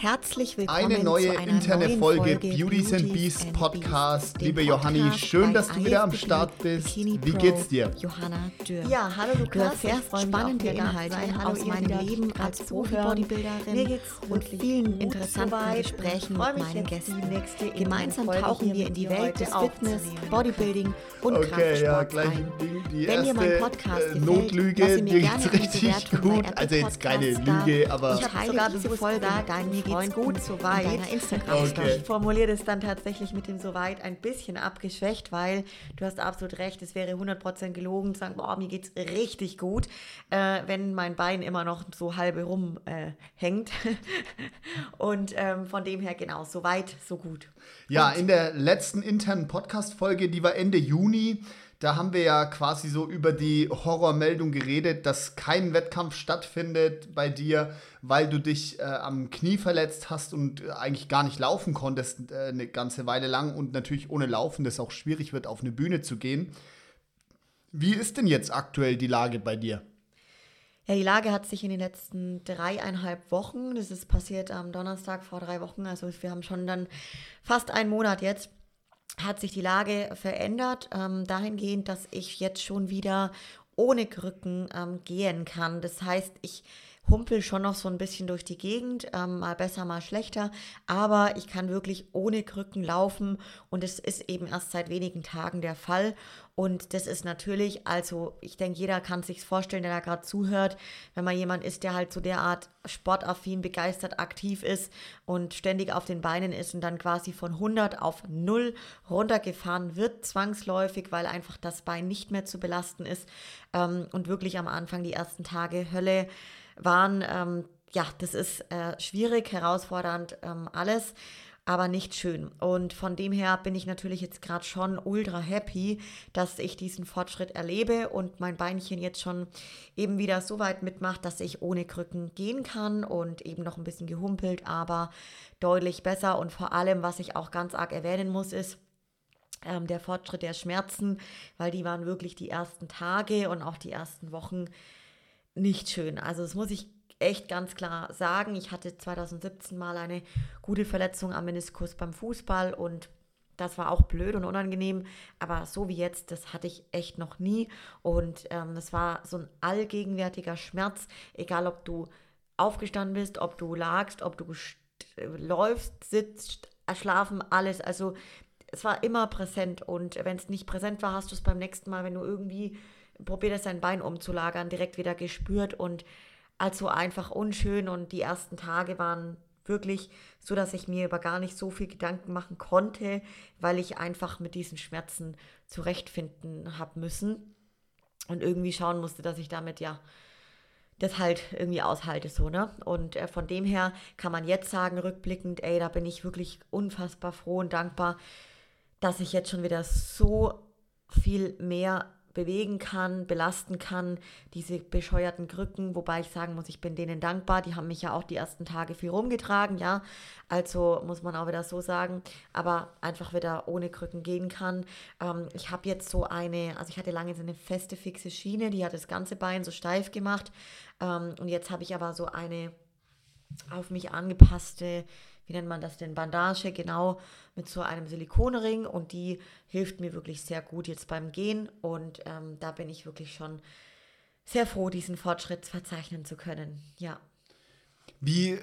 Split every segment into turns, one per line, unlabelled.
Herzlich willkommen
Eine neue
zu einer
interne
neuen
Folge,
Folge
Beauties and Beast
and
Podcast.
Beast,
Liebe Johanni,
Podcast
schön,
bei
dass du wieder am Start bist.
Bikini
Wie geht's dir?
Johanna Dürr.
Ja, hallo
Du
Lukas. Ich
erfährst spannende Inhalte
sein. Hallo
aus meinem Leben
gerade
als. Profi-Bodybuilderin
Mir geht's
und vielen interessanten
soweit.
Gesprächen mit meinen Gästen. Gemeinsam tauchen wir in die Welt des Fitness. Bodybuilding und
Okay, ja,
Kraftsport
gleich
ein.
die, die
Wenn dir mein
erste
Podcast
äh,
gefällt,
Notlüge,
mir
die
gerne
geht's richtig gut. Also jetzt keine. Lüge, aber
Ich
habe sogar
diese Folge deinen
geht's gut
in
soweit.
deiner Instagram-Story.
Okay.
Ich formuliere das dann tatsächlich mit dem soweit ein bisschen abgeschwächt, weil du hast absolut recht, es wäre 100% gelogen zu sagen, boah, mir geht's richtig gut, äh, wenn mein Bein immer noch so halbe rum äh, hängt. Und ähm, von dem her genau, soweit, so gut.
Ja, in der letzten internen Podcast-Folge, die war Ende Juni, da haben wir ja quasi so über die Horrormeldung geredet, dass kein Wettkampf stattfindet bei dir, weil du dich äh, am Knie verletzt hast und äh, eigentlich gar nicht laufen konntest äh, eine ganze Weile lang und natürlich ohne Laufen das auch schwierig wird, auf eine Bühne zu gehen. Wie ist denn jetzt aktuell die Lage bei dir?
Ja, die Lage hat sich in den letzten dreieinhalb Wochen, das ist passiert am Donnerstag vor drei Wochen, also wir haben schon dann fast einen Monat jetzt, hat sich die Lage verändert, ähm, dahingehend, dass ich jetzt schon wieder ohne Krücken ähm, gehen kann. Das heißt, ich humpel schon noch so ein bisschen durch die Gegend, ähm, mal besser, mal schlechter, aber ich kann wirklich ohne Krücken laufen und es ist eben erst seit wenigen Tagen der Fall. Und das ist natürlich, also ich denke, jeder kann sich vorstellen, der da gerade zuhört, wenn man jemand ist, der halt so derart sportaffin, begeistert, aktiv ist und ständig auf den Beinen ist und dann quasi von 100 auf 0 runtergefahren wird, zwangsläufig, weil einfach das Bein nicht mehr zu belasten ist ähm, und wirklich am Anfang die ersten Tage Hölle waren. Ähm, ja, das ist äh, schwierig, herausfordernd, ähm, alles aber nicht schön. Und von dem her bin ich natürlich jetzt gerade schon ultra happy, dass ich diesen Fortschritt erlebe und mein Beinchen jetzt schon eben wieder so weit mitmacht, dass ich ohne Krücken gehen kann und eben noch ein bisschen gehumpelt, aber deutlich besser. Und vor allem, was ich auch ganz arg erwähnen muss, ist, ähm, der Fortschritt der Schmerzen, weil die waren wirklich die ersten Tage und auch die ersten Wochen nicht schön. Also das muss ich echt ganz klar sagen. Ich hatte 2017 mal eine gute Verletzung am Meniskus beim Fußball und das war auch blöd und unangenehm, aber so wie jetzt, das hatte ich echt noch nie. Und ähm, das war so ein allgegenwärtiger Schmerz, egal ob du aufgestanden bist, ob du lagst, ob du läufst, sitzt, schlafen, alles. Also es war immer präsent und wenn es nicht präsent war, hast du es beim nächsten Mal, wenn du irgendwie probierst, dein Bein umzulagern, direkt wieder gespürt und also einfach unschön und die ersten Tage waren wirklich so, dass ich mir über gar nicht so viel Gedanken machen konnte, weil ich einfach mit diesen Schmerzen zurechtfinden habe müssen und irgendwie schauen musste, dass ich damit ja das halt irgendwie aushalte so, ne? Und äh, von dem her kann man jetzt sagen, rückblickend, ey, da bin ich wirklich unfassbar froh und dankbar, dass ich jetzt schon wieder so viel mehr bewegen kann, belasten kann, diese bescheuerten Krücken, wobei ich sagen muss, ich bin denen dankbar, die haben mich ja auch die ersten Tage viel rumgetragen, ja, also muss man auch wieder so sagen, aber einfach wieder ohne Krücken gehen kann. Ähm, ich habe jetzt so eine, also ich hatte lange so eine feste, fixe Schiene, die hat das ganze Bein so steif gemacht. Ähm, und jetzt habe ich aber so eine auf mich angepasste wie nennt man das denn, Bandage, genau, mit so einem Silikonring und die hilft mir wirklich sehr gut jetzt beim Gehen und ähm, da bin ich wirklich schon sehr froh, diesen Fortschritt verzeichnen zu können. Ja.
Wie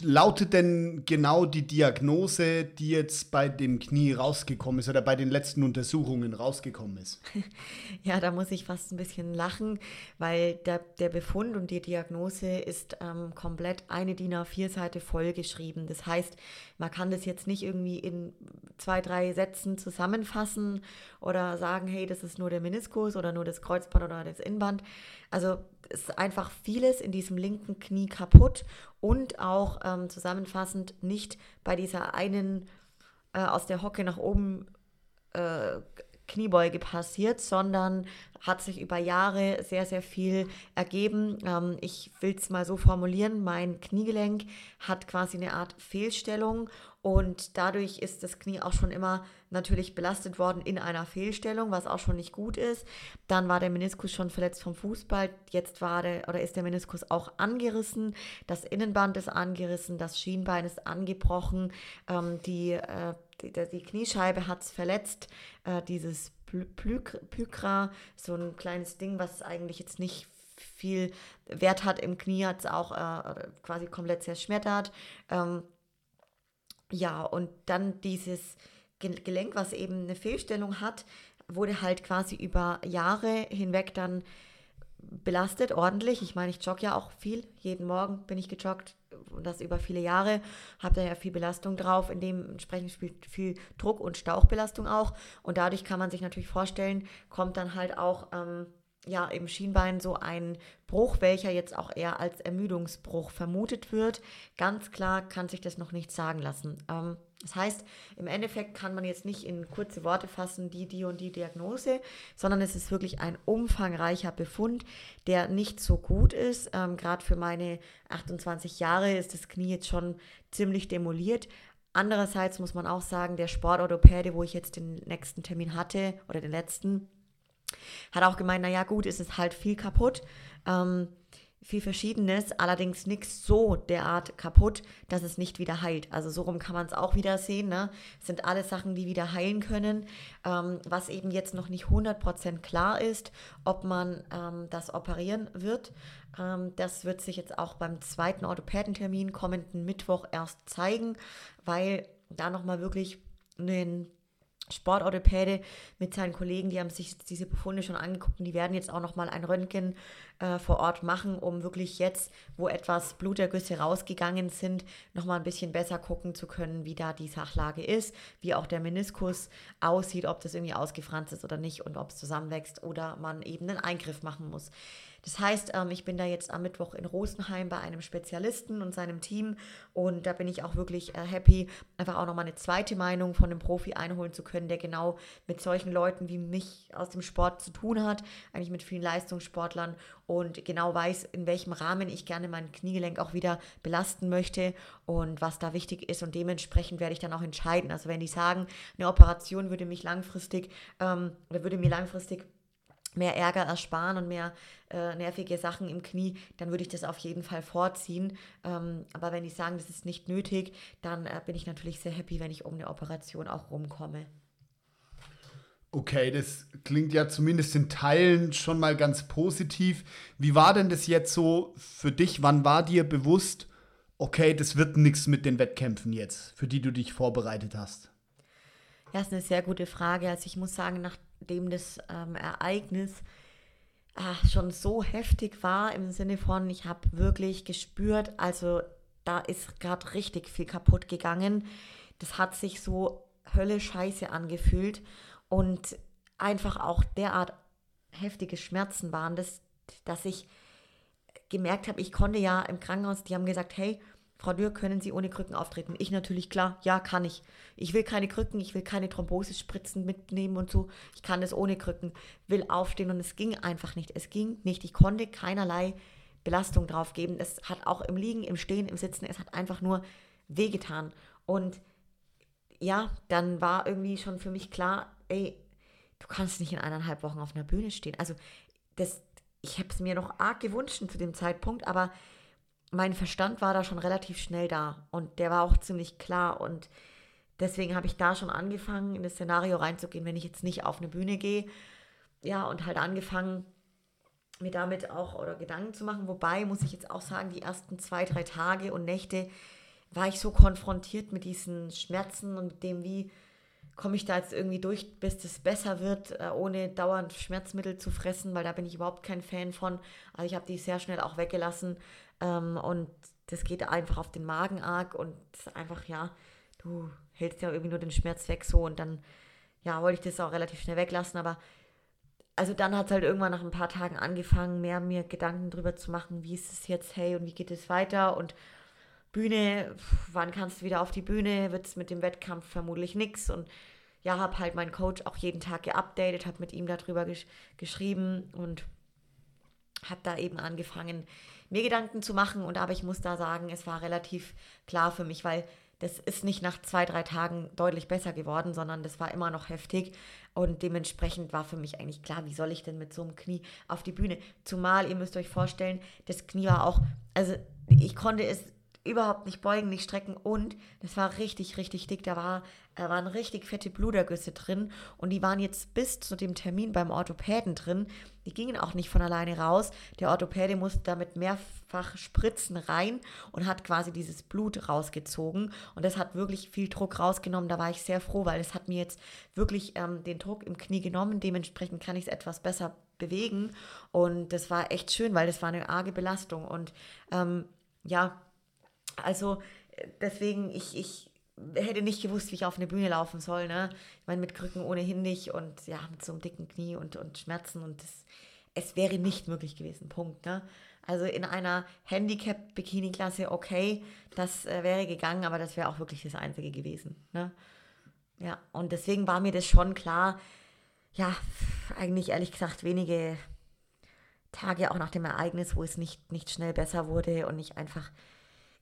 lautet denn genau die Diagnose, die jetzt bei dem Knie rausgekommen ist oder bei den letzten Untersuchungen rausgekommen ist?
Ja, da muss ich fast ein bisschen lachen, weil der, der Befund und die Diagnose ist ähm, komplett eine DIN A4-Seite vollgeschrieben. Das heißt, man kann das jetzt nicht irgendwie in zwei, drei Sätzen zusammenfassen oder sagen, hey, das ist nur der Meniskus oder nur das Kreuzband oder das Innenband. Also ist einfach vieles in diesem linken Knie kaputt und auch ähm, zusammenfassend nicht bei dieser einen äh, aus der Hocke nach oben äh, Kniebeuge passiert, sondern hat sich über Jahre sehr, sehr viel ergeben. Ähm, ich will es mal so formulieren, mein Kniegelenk hat quasi eine Art Fehlstellung und dadurch ist das Knie auch schon immer natürlich belastet worden in einer Fehlstellung, was auch schon nicht gut ist. Dann war der Meniskus schon verletzt vom Fußball. Jetzt war der oder ist der Meniskus auch angerissen. Das Innenband ist angerissen, das Schienbein ist angebrochen, ähm, die, äh, die, die, Kniescheibe hat es verletzt. Äh, dieses Pykra, so ein kleines Ding, was eigentlich jetzt nicht viel Wert hat im Knie, hat es auch äh, quasi komplett zerschmettert. Ähm, ja, und dann dieses Gelenk, was eben eine Fehlstellung hat, wurde halt quasi über Jahre hinweg dann belastet, ordentlich. Ich meine, ich jogge ja auch viel. Jeden Morgen bin ich gejoggt und das über viele Jahre. Habe da ja viel Belastung drauf. Dementsprechend spielt viel Druck und Stauchbelastung auch. Und dadurch kann man sich natürlich vorstellen, kommt dann halt auch ähm, ja, im Schienbein so ein Bruch, welcher jetzt auch eher als Ermüdungsbruch vermutet wird. Ganz klar kann sich das noch nicht sagen lassen. Ähm, das heißt, im Endeffekt kann man jetzt nicht in kurze Worte fassen, die, die und die Diagnose, sondern es ist wirklich ein umfangreicher Befund, der nicht so gut ist. Ähm, Gerade für meine 28 Jahre ist das Knie jetzt schon ziemlich demoliert. Andererseits muss man auch sagen, der Sportorthopäde, wo ich jetzt den nächsten Termin hatte oder den letzten, hat auch gemeint, naja gut, es ist halt viel kaputt. Ähm, viel Verschiedenes, allerdings nichts so derart kaputt, dass es nicht wieder heilt. Also so rum kann man es auch wieder sehen. Ne? Es sind alles Sachen, die wieder heilen können. Ähm, was eben jetzt noch nicht 100% klar ist, ob man ähm, das operieren wird. Ähm, das wird sich jetzt auch beim zweiten Orthopädentermin kommenden Mittwoch erst zeigen, weil da nochmal wirklich ein Sportorthopäde mit seinen Kollegen, die haben sich diese Befunde schon angeguckt und die werden jetzt auch nochmal ein Röntgen äh, vor Ort machen, um wirklich jetzt, wo etwas Blutergüsse rausgegangen sind, nochmal ein bisschen besser gucken zu können, wie da die Sachlage ist, wie auch der Meniskus aussieht, ob das irgendwie ausgefranst ist oder nicht und ob es zusammenwächst oder man eben einen Eingriff machen muss. Das heißt, ähm, ich bin da jetzt am Mittwoch in Rosenheim bei einem Spezialisten und seinem Team und da bin ich auch wirklich äh, happy, einfach auch nochmal eine zweite Meinung von einem Profi einholen zu können, der genau mit solchen Leuten wie mich aus dem Sport zu tun hat, eigentlich mit vielen Leistungssportlern und genau weiß, in welchem Rahmen ich gerne mein Kniegelenk auch wieder belasten möchte und was da wichtig ist. Und dementsprechend werde ich dann auch entscheiden. Also wenn die sagen, eine Operation würde mich langfristig ähm, würde mir langfristig mehr Ärger ersparen und mehr äh, nervige Sachen im Knie, dann würde ich das auf jeden Fall vorziehen. Ähm, aber wenn die sagen, das ist nicht nötig, dann äh, bin ich natürlich sehr happy, wenn ich um eine Operation auch rumkomme.
Okay, das klingt ja zumindest in Teilen schon mal ganz positiv. Wie war denn das jetzt so für dich? Wann war dir bewusst, okay, das wird nichts mit den Wettkämpfen jetzt, für die du dich vorbereitet hast?
Ja, ist eine sehr gute Frage. Also ich muss sagen, nachdem das ähm, Ereignis ach, schon so heftig war, im Sinne von, ich habe wirklich gespürt, also da ist gerade richtig viel kaputt gegangen. Das hat sich so Hölle Scheiße angefühlt und einfach auch derart heftige Schmerzen waren, dass, dass ich gemerkt habe, ich konnte ja im Krankenhaus, die haben gesagt, hey, Frau Dürr, können Sie ohne Krücken auftreten? Ich natürlich, klar, ja, kann ich. Ich will keine Krücken, ich will keine Thrombosespritzen mitnehmen und so. Ich kann das ohne Krücken, will aufstehen und es ging einfach nicht. Es ging nicht. Ich konnte keinerlei Belastung drauf geben. Es hat auch im Liegen, im Stehen, im Sitzen, es hat einfach nur wehgetan. Und ja, dann war irgendwie schon für mich klar, ey, du kannst nicht in eineinhalb Wochen auf einer Bühne stehen. Also das, ich habe es mir noch arg gewünscht zu dem Zeitpunkt, aber mein Verstand war da schon relativ schnell da und der war auch ziemlich klar und deswegen habe ich da schon angefangen, in das Szenario reinzugehen, wenn ich jetzt nicht auf eine Bühne gehe. Ja, und halt angefangen, mir damit auch oder Gedanken zu machen. Wobei, muss ich jetzt auch sagen, die ersten zwei, drei Tage und Nächte war ich so konfrontiert mit diesen Schmerzen und mit dem, wie komme ich da jetzt irgendwie durch, bis es besser wird, äh, ohne dauernd Schmerzmittel zu fressen, weil da bin ich überhaupt kein Fan von. Also ich habe die sehr schnell auch weggelassen. Ähm, und das geht einfach auf den Magen arg und einfach, ja, du hältst ja irgendwie nur den Schmerz weg so und dann, ja, wollte ich das auch relativ schnell weglassen, aber also dann hat es halt irgendwann nach ein paar Tagen angefangen, mehr mir Gedanken drüber zu machen, wie ist es jetzt, hey, und wie geht es weiter? Und Bühne, wann kannst du wieder auf die Bühne, wird es mit dem Wettkampf vermutlich nichts und ja, habe halt meinen Coach auch jeden Tag geupdatet, habe mit ihm darüber gesch geschrieben und habe da eben angefangen, mir Gedanken zu machen. Und aber ich muss da sagen, es war relativ klar für mich, weil das ist nicht nach zwei, drei Tagen deutlich besser geworden, sondern das war immer noch heftig. Und dementsprechend war für mich eigentlich klar, wie soll ich denn mit so einem Knie auf die Bühne? Zumal, ihr müsst euch vorstellen, das Knie war auch, also ich konnte es überhaupt nicht beugen, nicht strecken und das war richtig, richtig dick. Da war, da waren richtig fette Blutergüsse drin und die waren jetzt bis zu dem Termin beim Orthopäden drin. Die gingen auch nicht von alleine raus. Der Orthopäde musste damit mehrfach Spritzen rein und hat quasi dieses Blut rausgezogen und das hat wirklich viel Druck rausgenommen. Da war ich sehr froh, weil es hat mir jetzt wirklich ähm, den Druck im Knie genommen. Dementsprechend kann ich es etwas besser bewegen und das war echt schön, weil das war eine arge Belastung und ähm, ja, also deswegen, ich, ich hätte nicht gewusst, wie ich auf eine Bühne laufen soll. Ne? Ich meine, mit Krücken ohnehin nicht und ja, mit so einem dicken Knie und, und Schmerzen und das, es wäre nicht möglich gewesen. Punkt. Ne? Also in einer Handicap-Bikini-Klasse, okay, das äh, wäre gegangen, aber das wäre auch wirklich das Einzige gewesen. Ne? Ja, und deswegen war mir das schon klar, ja, eigentlich ehrlich gesagt wenige Tage auch nach dem Ereignis, wo es nicht, nicht schnell besser wurde und ich einfach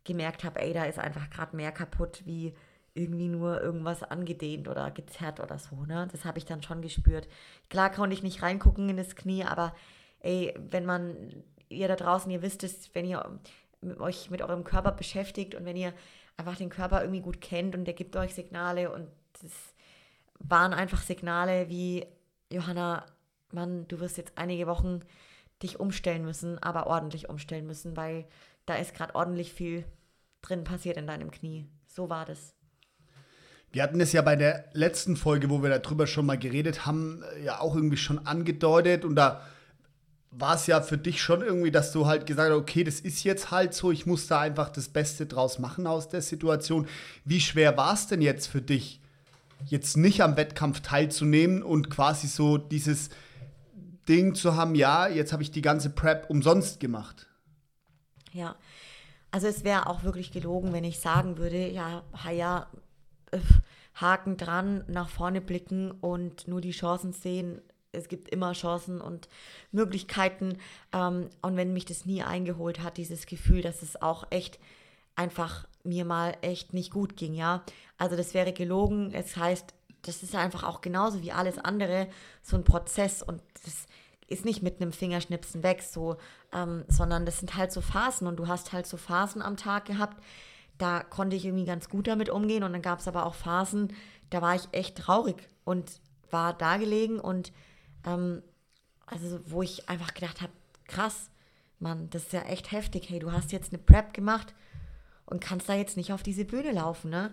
gemerkt habe, ey, da ist einfach gerade mehr kaputt, wie irgendwie nur irgendwas angedehnt oder gezerrt oder so. Ne? Das habe ich dann schon gespürt. Klar konnte ich nicht reingucken in das Knie, aber ey, wenn man, ihr da draußen, ihr wisst es, wenn ihr euch mit eurem Körper beschäftigt und wenn ihr einfach den Körper irgendwie gut kennt und der gibt euch Signale und das waren einfach Signale wie, Johanna, Mann, du wirst jetzt einige Wochen dich umstellen müssen, aber ordentlich umstellen müssen, weil da ist gerade ordentlich viel drin passiert in deinem Knie. So war das.
Wir hatten es ja bei der letzten Folge, wo wir darüber schon mal geredet haben, ja auch irgendwie schon angedeutet und da war es ja für dich schon irgendwie, dass du halt gesagt hast, okay, das ist jetzt halt so, ich muss da einfach das Beste draus machen aus der Situation. Wie schwer war es denn jetzt für dich, jetzt nicht am Wettkampf teilzunehmen und quasi so dieses Ding zu haben, ja, jetzt habe ich die ganze Prep umsonst gemacht?
Ja, also es wäre auch wirklich gelogen, wenn ich sagen würde, ja, ja, äh, Haken dran, nach vorne blicken und nur die Chancen sehen. Es gibt immer Chancen und Möglichkeiten. Ähm, und wenn mich das nie eingeholt hat, dieses Gefühl, dass es auch echt einfach mir mal echt nicht gut ging, ja. Also das wäre gelogen. Es heißt, das ist einfach auch genauso wie alles andere so ein Prozess und das ist nicht mit einem Fingerschnipsen weg, so, ähm, sondern das sind halt so Phasen und du hast halt so Phasen am Tag gehabt, da konnte ich irgendwie ganz gut damit umgehen und dann gab es aber auch Phasen, da war ich echt traurig und war da gelegen und ähm, also wo ich einfach gedacht habe, krass, Mann, das ist ja echt heftig, hey, du hast jetzt eine Prep gemacht und kannst da jetzt nicht auf diese Bühne laufen, ne?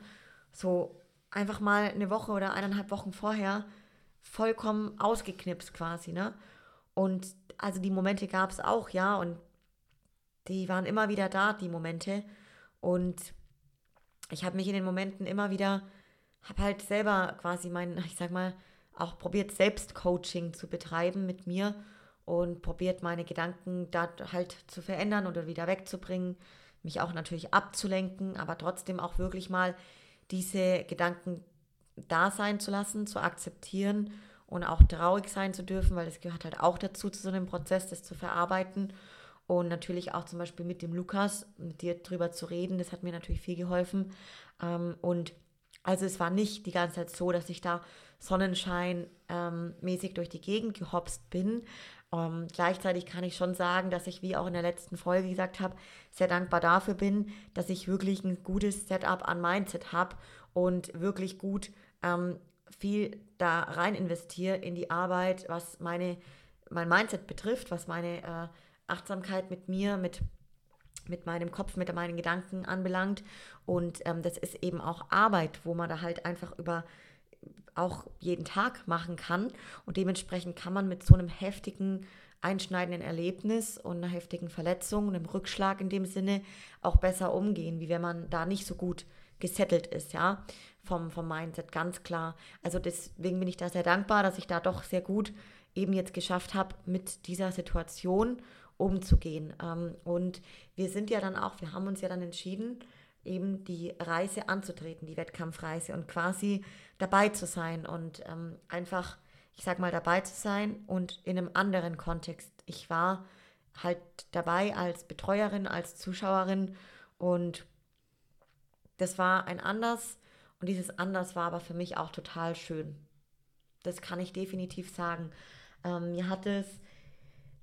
So einfach mal eine Woche oder eineinhalb Wochen vorher vollkommen ausgeknipst quasi, ne? Und also die Momente gab es auch, ja, und die waren immer wieder da, die Momente. Und ich habe mich in den Momenten immer wieder, habe halt selber quasi mein, ich sag mal, auch probiert, Selbstcoaching zu betreiben mit mir und probiert, meine Gedanken da halt zu verändern oder wieder wegzubringen, mich auch natürlich abzulenken, aber trotzdem auch wirklich mal diese Gedanken da sein zu lassen, zu akzeptieren und auch traurig sein zu dürfen, weil das gehört halt auch dazu, zu so einem Prozess, das zu verarbeiten. Und natürlich auch zum Beispiel mit dem Lukas, mit dir drüber zu reden, das hat mir natürlich viel geholfen. Ähm, und also es war nicht die ganze Zeit so, dass ich da Sonnenschein ähm, durch die Gegend gehopst bin. Ähm, gleichzeitig kann ich schon sagen, dass ich, wie auch in der letzten Folge gesagt habe, sehr dankbar dafür bin, dass ich wirklich ein gutes Setup an Mindset habe und wirklich gut viel da rein investiere in die Arbeit, was meine, mein Mindset betrifft, was meine äh, Achtsamkeit mit mir, mit, mit meinem Kopf, mit meinen Gedanken anbelangt. Und ähm, das ist eben auch Arbeit, wo man da halt einfach über auch jeden Tag machen kann. Und dementsprechend kann man mit so einem heftigen, einschneidenden Erlebnis und einer heftigen Verletzung, einem Rückschlag in dem Sinne auch besser umgehen, wie wenn man da nicht so gut gesettelt ist, ja vom, vom Mindset, ganz klar. Also deswegen bin ich da sehr dankbar, dass ich da doch sehr gut eben jetzt geschafft habe, mit dieser Situation umzugehen. Ähm, und wir sind ja dann auch, wir haben uns ja dann entschieden, eben die Reise anzutreten, die Wettkampfreise und quasi dabei zu sein und ähm, einfach, ich sag mal, dabei zu sein und in einem anderen Kontext. Ich war halt dabei als Betreuerin, als Zuschauerin und das war ein Anders und dieses Anders war aber für mich auch total schön. Das kann ich definitiv sagen. Ähm, mir hat es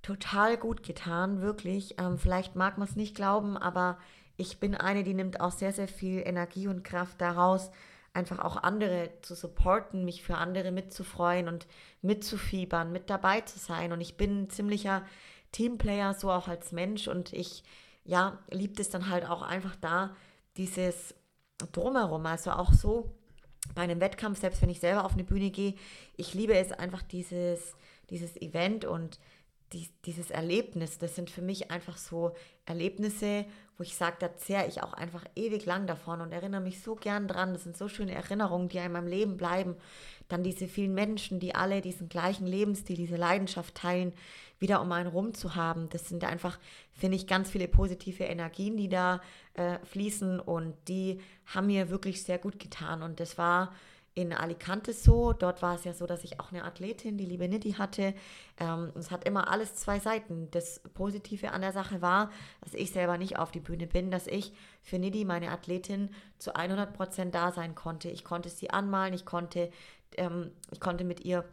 total gut getan, wirklich. Ähm, vielleicht mag man es nicht glauben, aber ich bin eine, die nimmt auch sehr, sehr viel Energie und Kraft daraus, einfach auch andere zu supporten, mich für andere mitzufreuen und mitzufiebern, mit dabei zu sein. Und ich bin ein ziemlicher Teamplayer, so auch als Mensch. Und ich, ja, liebt es dann halt auch einfach da, dieses Drumherum, also auch so bei einem Wettkampf, selbst wenn ich selber auf eine Bühne gehe, ich liebe es einfach dieses, dieses Event und die, dieses Erlebnis, das sind für mich einfach so Erlebnisse, wo ich sage, da zehre ich auch einfach ewig lang davon und erinnere mich so gern dran. Das sind so schöne Erinnerungen, die in meinem Leben bleiben. Dann diese vielen Menschen, die alle diesen gleichen Lebensstil, diese Leidenschaft teilen, wieder um einen rum zu haben. Das sind einfach, finde ich, ganz viele positive Energien, die da äh, fließen und die haben mir wirklich sehr gut getan. Und das war in Alicante so. Dort war es ja so, dass ich auch eine Athletin, die liebe Nidhi, hatte. Ähm, es hat immer alles zwei Seiten. Das Positive an der Sache war, dass ich selber nicht auf die Bühne bin, dass ich für Nidhi, meine Athletin, zu 100 Prozent da sein konnte. Ich konnte sie anmalen, ich konnte, ähm, ich konnte mit ihr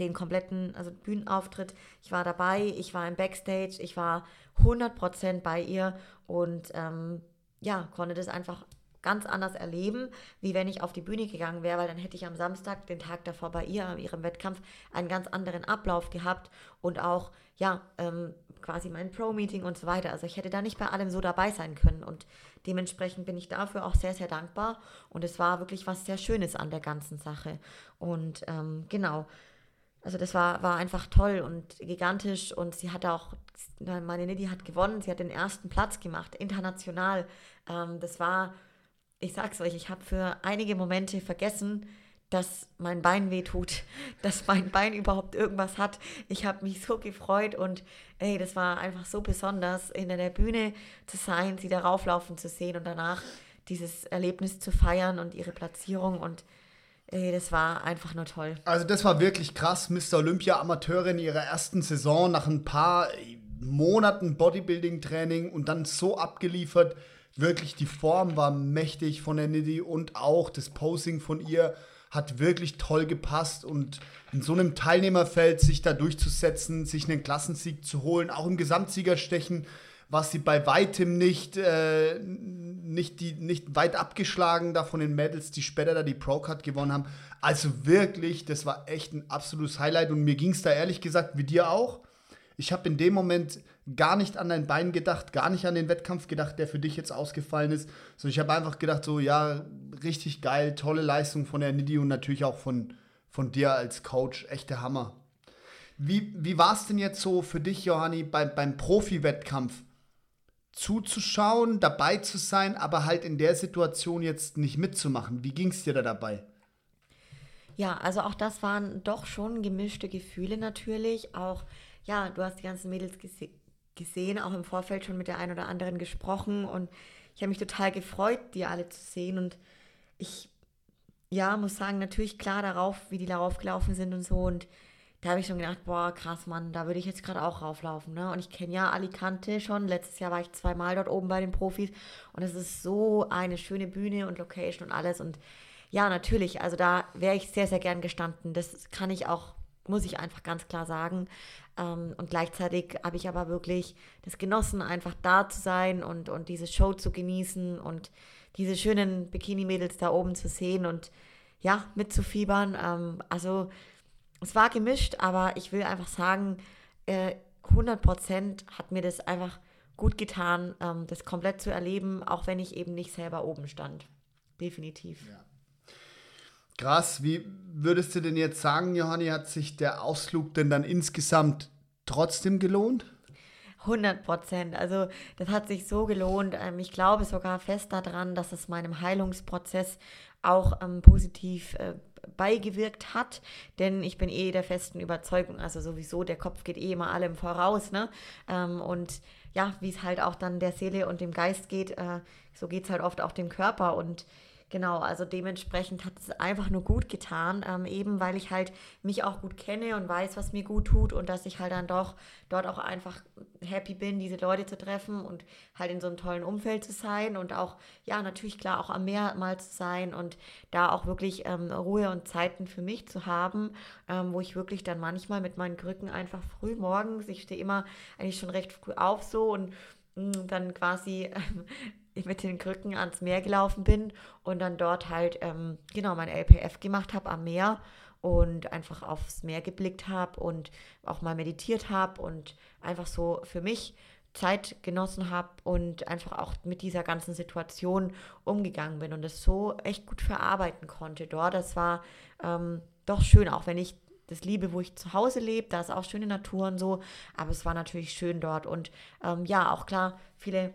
den kompletten also Bühnenauftritt. Ich war dabei, ich war im Backstage, ich war 100% bei ihr und ähm, ja, konnte das einfach ganz anders erleben, wie wenn ich auf die Bühne gegangen wäre, weil dann hätte ich am Samstag, den Tag davor bei ihr, ihrem Wettkampf, einen ganz anderen Ablauf gehabt und auch, ja, ähm, quasi mein Pro-Meeting und so weiter. Also ich hätte da nicht bei allem so dabei sein können und dementsprechend bin ich dafür auch sehr, sehr dankbar und es war wirklich was sehr Schönes an der ganzen Sache. Und ähm, genau, also das war, war einfach toll und gigantisch und sie hat auch, meine Nidhi hat gewonnen, sie hat den ersten Platz gemacht, international. Ähm, das war ich sag's euch, ich habe für einige Momente vergessen, dass mein Bein weh tut, dass mein Bein überhaupt irgendwas hat. Ich habe mich so gefreut und ey, das war einfach so besonders, hinter der Bühne zu sein, sie darauf laufen zu sehen und danach dieses Erlebnis zu feiern und ihre Platzierung und ey, das war einfach nur toll.
Also das war wirklich krass, Mr. Olympia Amateurin ihrer ersten Saison nach ein paar Monaten Bodybuilding-Training und dann so abgeliefert wirklich, die Form war mächtig von der Nidhi und auch das Posing von ihr hat wirklich toll gepasst und in so einem Teilnehmerfeld sich da durchzusetzen, sich einen Klassensieg zu holen, auch im Gesamtsiegerstechen, was sie bei weitem nicht, äh, nicht, die, nicht weit abgeschlagen da von den Medals, die später da die Pro-Card gewonnen haben. Also wirklich, das war echt ein absolutes Highlight und mir ging es da ehrlich gesagt wie dir auch. Ich habe in dem Moment gar nicht an dein Bein gedacht, gar nicht an den Wettkampf gedacht, der für dich jetzt ausgefallen ist. So, ich habe einfach gedacht, so, ja, richtig geil, tolle Leistung von der Nidhi und natürlich auch von, von dir als Coach. Echter Hammer. Wie, wie war es denn jetzt so für dich, Johanni, beim, beim Profi-Wettkampf zuzuschauen, dabei zu sein, aber halt in der Situation jetzt nicht mitzumachen? Wie ging es dir da dabei?
Ja, also auch das waren doch schon gemischte Gefühle natürlich. Auch ja, du hast die ganzen Mädels gese gesehen, auch im Vorfeld schon mit der einen oder anderen gesprochen und ich habe mich total gefreut, die alle zu sehen und ich, ja, muss sagen, natürlich klar darauf, wie die darauf gelaufen sind und so und da habe ich schon gedacht, boah, krass, Mann, da würde ich jetzt gerade auch rauflaufen, ne? Und ich kenne ja Alicante schon. Letztes Jahr war ich zweimal dort oben bei den Profis und es ist so eine schöne Bühne und Location und alles. Und ja, natürlich, also da wäre ich sehr, sehr gern gestanden. Das kann ich auch, muss ich einfach ganz klar sagen. Ähm, und gleichzeitig habe ich aber wirklich das genossen, einfach da zu sein und, und diese Show zu genießen und diese schönen Bikini-Mädels da oben zu sehen und ja, mitzufiebern. Ähm, also es war gemischt, aber ich will einfach sagen, äh, 100% hat mir das einfach gut getan, ähm, das komplett zu erleben, auch wenn ich eben nicht selber oben stand. Definitiv. Ja.
Krass, wie würdest du denn jetzt sagen, Johanni, hat sich der Ausflug denn dann insgesamt trotzdem gelohnt?
100 Prozent. Also das hat sich so gelohnt. Ähm, ich glaube sogar fest daran, dass es meinem Heilungsprozess auch ähm, positiv äh, beigewirkt hat, denn ich bin eh der festen Überzeugung, also sowieso, der Kopf geht eh immer allem voraus, ne? Ähm, und ja, wie es halt auch dann der Seele und dem Geist geht, äh, so geht es halt oft auch dem Körper und Genau, also dementsprechend hat es einfach nur gut getan, ähm, eben weil ich halt mich auch gut kenne und weiß, was mir gut tut und dass ich halt dann doch dort auch einfach happy bin, diese Leute zu treffen und halt in so einem tollen Umfeld zu sein und auch, ja, natürlich klar auch am Meer mal zu sein und da auch wirklich ähm, Ruhe und Zeiten für mich zu haben, ähm, wo ich wirklich dann manchmal mit meinen Krücken einfach früh morgens, ich stehe immer eigentlich schon recht früh auf so und mm, dann quasi ich mit den Krücken ans Meer gelaufen bin und dann dort halt, ähm, genau, mein LPF gemacht habe am Meer und einfach aufs Meer geblickt habe und auch mal meditiert habe und einfach so für mich Zeit genossen habe und einfach auch mit dieser ganzen Situation umgegangen bin und es so echt gut verarbeiten konnte dort. Das war ähm, doch schön, auch wenn ich das liebe, wo ich zu Hause lebe, da ist auch schöne Natur und so, aber es war natürlich schön dort und ähm, ja, auch klar, viele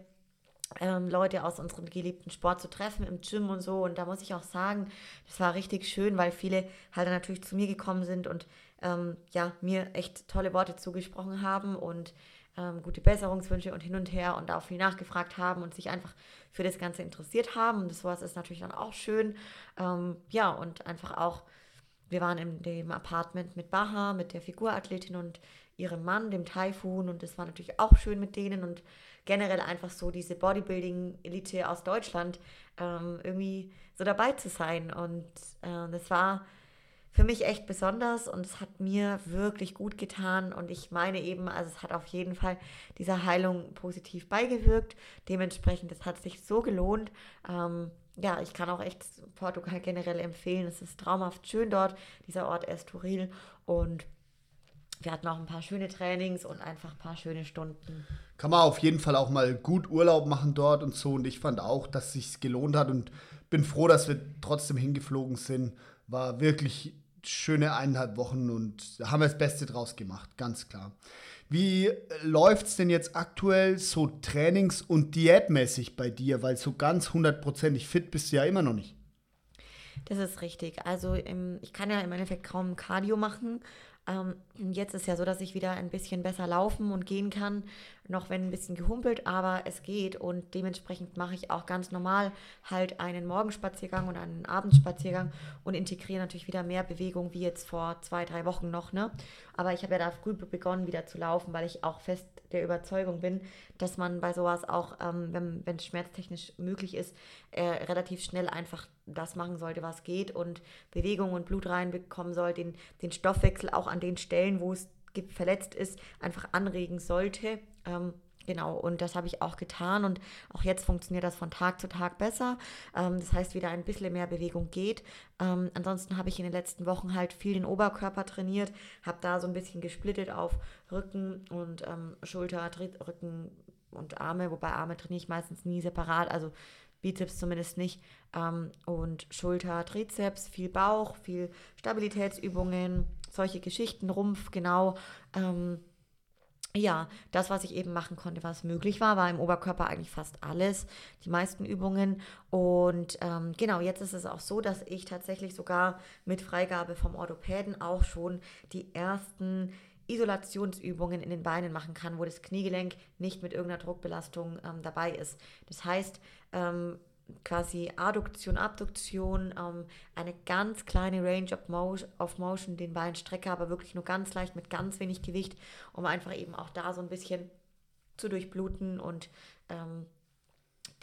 ähm, Leute aus unserem geliebten Sport zu treffen im Gym und so. Und da muss ich auch sagen, das war richtig schön, weil viele halt natürlich zu mir gekommen sind und ähm, ja, mir echt tolle Worte zugesprochen haben und ähm, gute Besserungswünsche und hin und her und auch viel nachgefragt haben und sich einfach für das Ganze interessiert haben. Und sowas ist natürlich dann auch schön. Ähm, ja, und einfach auch, wir waren in dem Apartment mit Baha, mit der Figurathletin und ihrem Mann, dem Taifun. Und das war natürlich auch schön mit denen und generell einfach so diese Bodybuilding-Elite aus Deutschland ähm, irgendwie so dabei zu sein. Und äh, das war für mich echt besonders und es hat mir wirklich gut getan und ich meine eben, also es hat auf jeden Fall dieser Heilung positiv beigewirkt. Dementsprechend, es hat sich so gelohnt. Ähm, ja, ich kann auch echt Portugal generell empfehlen. Es ist traumhaft schön dort, dieser Ort Estoril und wir hatten auch ein paar schöne Trainings und einfach ein paar schöne Stunden.
Kann man auf jeden Fall auch mal gut Urlaub machen dort und so. Und ich fand auch, dass es sich gelohnt hat und bin froh, dass wir trotzdem hingeflogen sind. War wirklich schöne eineinhalb Wochen und haben wir das Beste draus gemacht, ganz klar. Wie läuft es denn jetzt aktuell so trainings- und diätmäßig bei dir? Weil so ganz hundertprozentig fit bist du ja immer noch nicht.
Das ist richtig. Also im, ich kann ja im Endeffekt kaum Cardio machen ähm, jetzt ist ja so, dass ich wieder ein bisschen besser laufen und gehen kann, noch wenn ein bisschen gehumpelt, aber es geht und dementsprechend mache ich auch ganz normal halt einen Morgenspaziergang und einen Abendspaziergang und integriere natürlich wieder mehr Bewegung wie jetzt vor zwei, drei Wochen noch. Ne? Aber ich habe ja da früh begonnen wieder zu laufen, weil ich auch fest der Überzeugung bin, dass man bei sowas auch, ähm, wenn es schmerztechnisch möglich ist, äh, relativ schnell einfach das machen sollte, was geht und Bewegung und Blut reinbekommen soll, den, den Stoffwechsel auch an den Stellen, wo es verletzt ist, einfach anregen sollte. Ähm, Genau, und das habe ich auch getan und auch jetzt funktioniert das von Tag zu Tag besser. Ähm, das heißt, wieder ein bisschen mehr Bewegung geht. Ähm, ansonsten habe ich in den letzten Wochen halt viel den Oberkörper trainiert, habe da so ein bisschen gesplittet auf Rücken und ähm, Schulter, Tritt, Rücken und Arme, wobei Arme trainiere ich meistens nie separat, also Bizeps zumindest nicht. Ähm, und Schulter, Trizeps, viel Bauch, viel Stabilitätsübungen, solche Geschichten, Rumpf, genau. Ähm, ja, das, was ich eben machen konnte, was möglich war, war im Oberkörper eigentlich fast alles, die meisten Übungen. Und ähm, genau, jetzt ist es auch so, dass ich tatsächlich sogar mit Freigabe vom Orthopäden auch schon die ersten Isolationsübungen in den Beinen machen kann, wo das Kniegelenk nicht mit irgendeiner Druckbelastung ähm, dabei ist. Das heißt, ähm, quasi Adduktion, Abduktion, ähm, eine ganz kleine Range of Motion, of Motion, den Beinstrecker, aber wirklich nur ganz leicht mit ganz wenig Gewicht, um einfach eben auch da so ein bisschen zu durchbluten und ähm,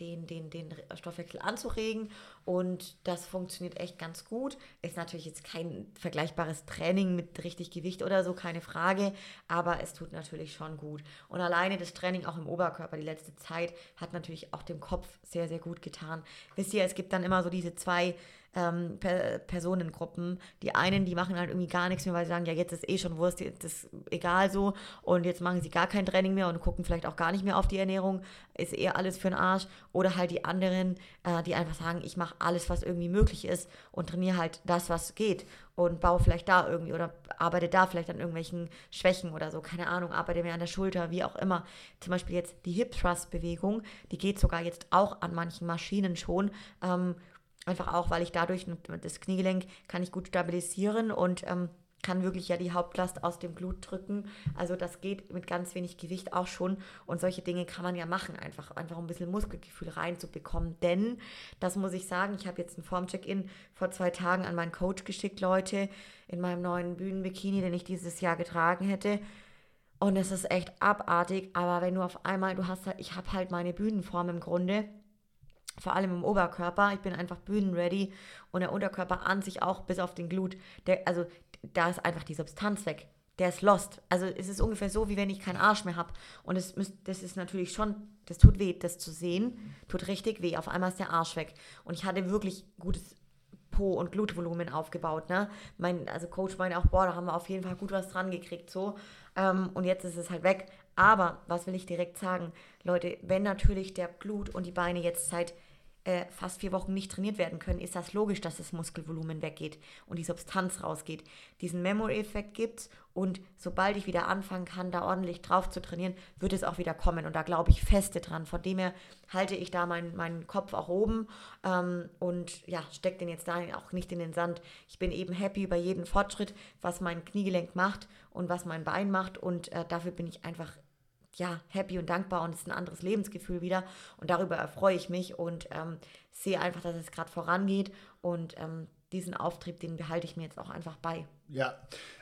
den, den, den Stoffwechsel anzuregen. Und das funktioniert echt ganz gut. Ist natürlich jetzt kein vergleichbares Training mit richtig Gewicht oder so, keine Frage. Aber es tut natürlich schon gut. Und alleine das Training auch im Oberkörper die letzte Zeit hat natürlich auch dem Kopf sehr, sehr gut getan. Wisst ihr, es gibt dann immer so diese zwei ähm, per Personengruppen. Die einen, die machen halt irgendwie gar nichts mehr, weil sie sagen, ja, jetzt ist eh schon Wurst, jetzt ist egal so und jetzt machen sie gar kein Training mehr und gucken vielleicht auch gar nicht mehr auf die Ernährung, ist eher alles für den Arsch. Oder halt die anderen, äh, die einfach sagen, ich mache alles, was irgendwie möglich ist und trainiere halt das, was geht und baue vielleicht da irgendwie oder arbeite da vielleicht an irgendwelchen Schwächen oder so, keine Ahnung, arbeite mehr an der Schulter, wie auch immer. Zum Beispiel jetzt die Hip Thrust Bewegung, die geht sogar jetzt auch an manchen Maschinen schon. Ähm, Einfach auch, weil ich dadurch das Kniegelenk kann ich gut stabilisieren und ähm, kann wirklich ja die Hauptlast aus dem Blut drücken. Also das geht mit ganz wenig Gewicht auch schon. Und solche Dinge kann man ja machen, einfach, einfach ein bisschen Muskelgefühl reinzubekommen. Denn, das muss ich sagen, ich habe jetzt ein Formcheck-In vor zwei Tagen an meinen Coach geschickt, Leute, in meinem neuen Bühnenbikini, den ich dieses Jahr getragen hätte. Und es ist echt abartig, aber wenn du auf einmal, du hast halt, ich habe halt meine Bühnenform im Grunde, vor allem im Oberkörper, ich bin einfach bühnenready und der Unterkörper an sich auch bis auf den Glut, der, also da ist einfach die Substanz weg. Der ist lost. Also es ist ungefähr so, wie wenn ich keinen Arsch mehr habe. Und es, das ist natürlich schon, das tut weh, das zu sehen, tut richtig weh. Auf einmal ist der Arsch weg. Und ich hatte wirklich gutes Po- und Glutvolumen aufgebaut. Ne? Mein, also Coach meinte auch, boah, da haben wir auf jeden Fall gut was dran gekriegt. So. Ähm, und jetzt ist es halt weg. Aber, was will ich direkt sagen? Leute, wenn natürlich der Blut und die Beine jetzt seit äh, fast vier Wochen nicht trainiert werden können, ist das logisch, dass das Muskelvolumen weggeht und die Substanz rausgeht. Diesen Memory-Effekt gibt es und sobald ich wieder anfangen kann, da ordentlich drauf zu trainieren, wird es auch wieder kommen und da glaube ich feste dran. Von dem her halte ich da meinen, meinen Kopf auch oben ähm, und ja, stecke den jetzt da auch nicht in den Sand. Ich bin eben happy über jeden Fortschritt, was mein Kniegelenk macht und was mein Bein macht und äh, dafür bin ich einfach ja, happy und dankbar und es ist ein anderes Lebensgefühl wieder. Und darüber erfreue ich mich und ähm, sehe einfach, dass es gerade vorangeht und ähm, diesen Auftrieb, den behalte ich mir jetzt auch einfach bei.
Ja,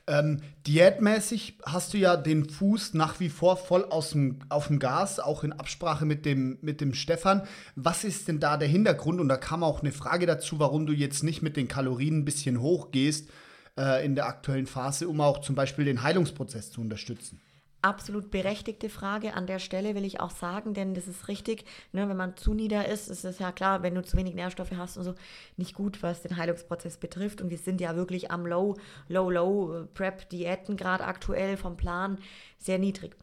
ähm, diätmäßig hast du ja den Fuß nach wie vor voll aus dem, auf dem Gas, auch in Absprache mit dem, mit dem Stefan. Was ist denn da der Hintergrund? Und da kam auch eine Frage dazu, warum du jetzt nicht mit den Kalorien ein bisschen hochgehst äh, in der aktuellen Phase, um auch zum Beispiel den Heilungsprozess zu unterstützen
absolut berechtigte Frage an der Stelle, will ich auch sagen, denn das ist richtig, ne, wenn man zu nieder ist, ist es ja klar, wenn du zu wenig Nährstoffe hast und so, nicht gut, was den Heilungsprozess betrifft. Und wir sind ja wirklich am Low, Low, Low äh, Prep-Diäten gerade aktuell vom Plan sehr niedrig.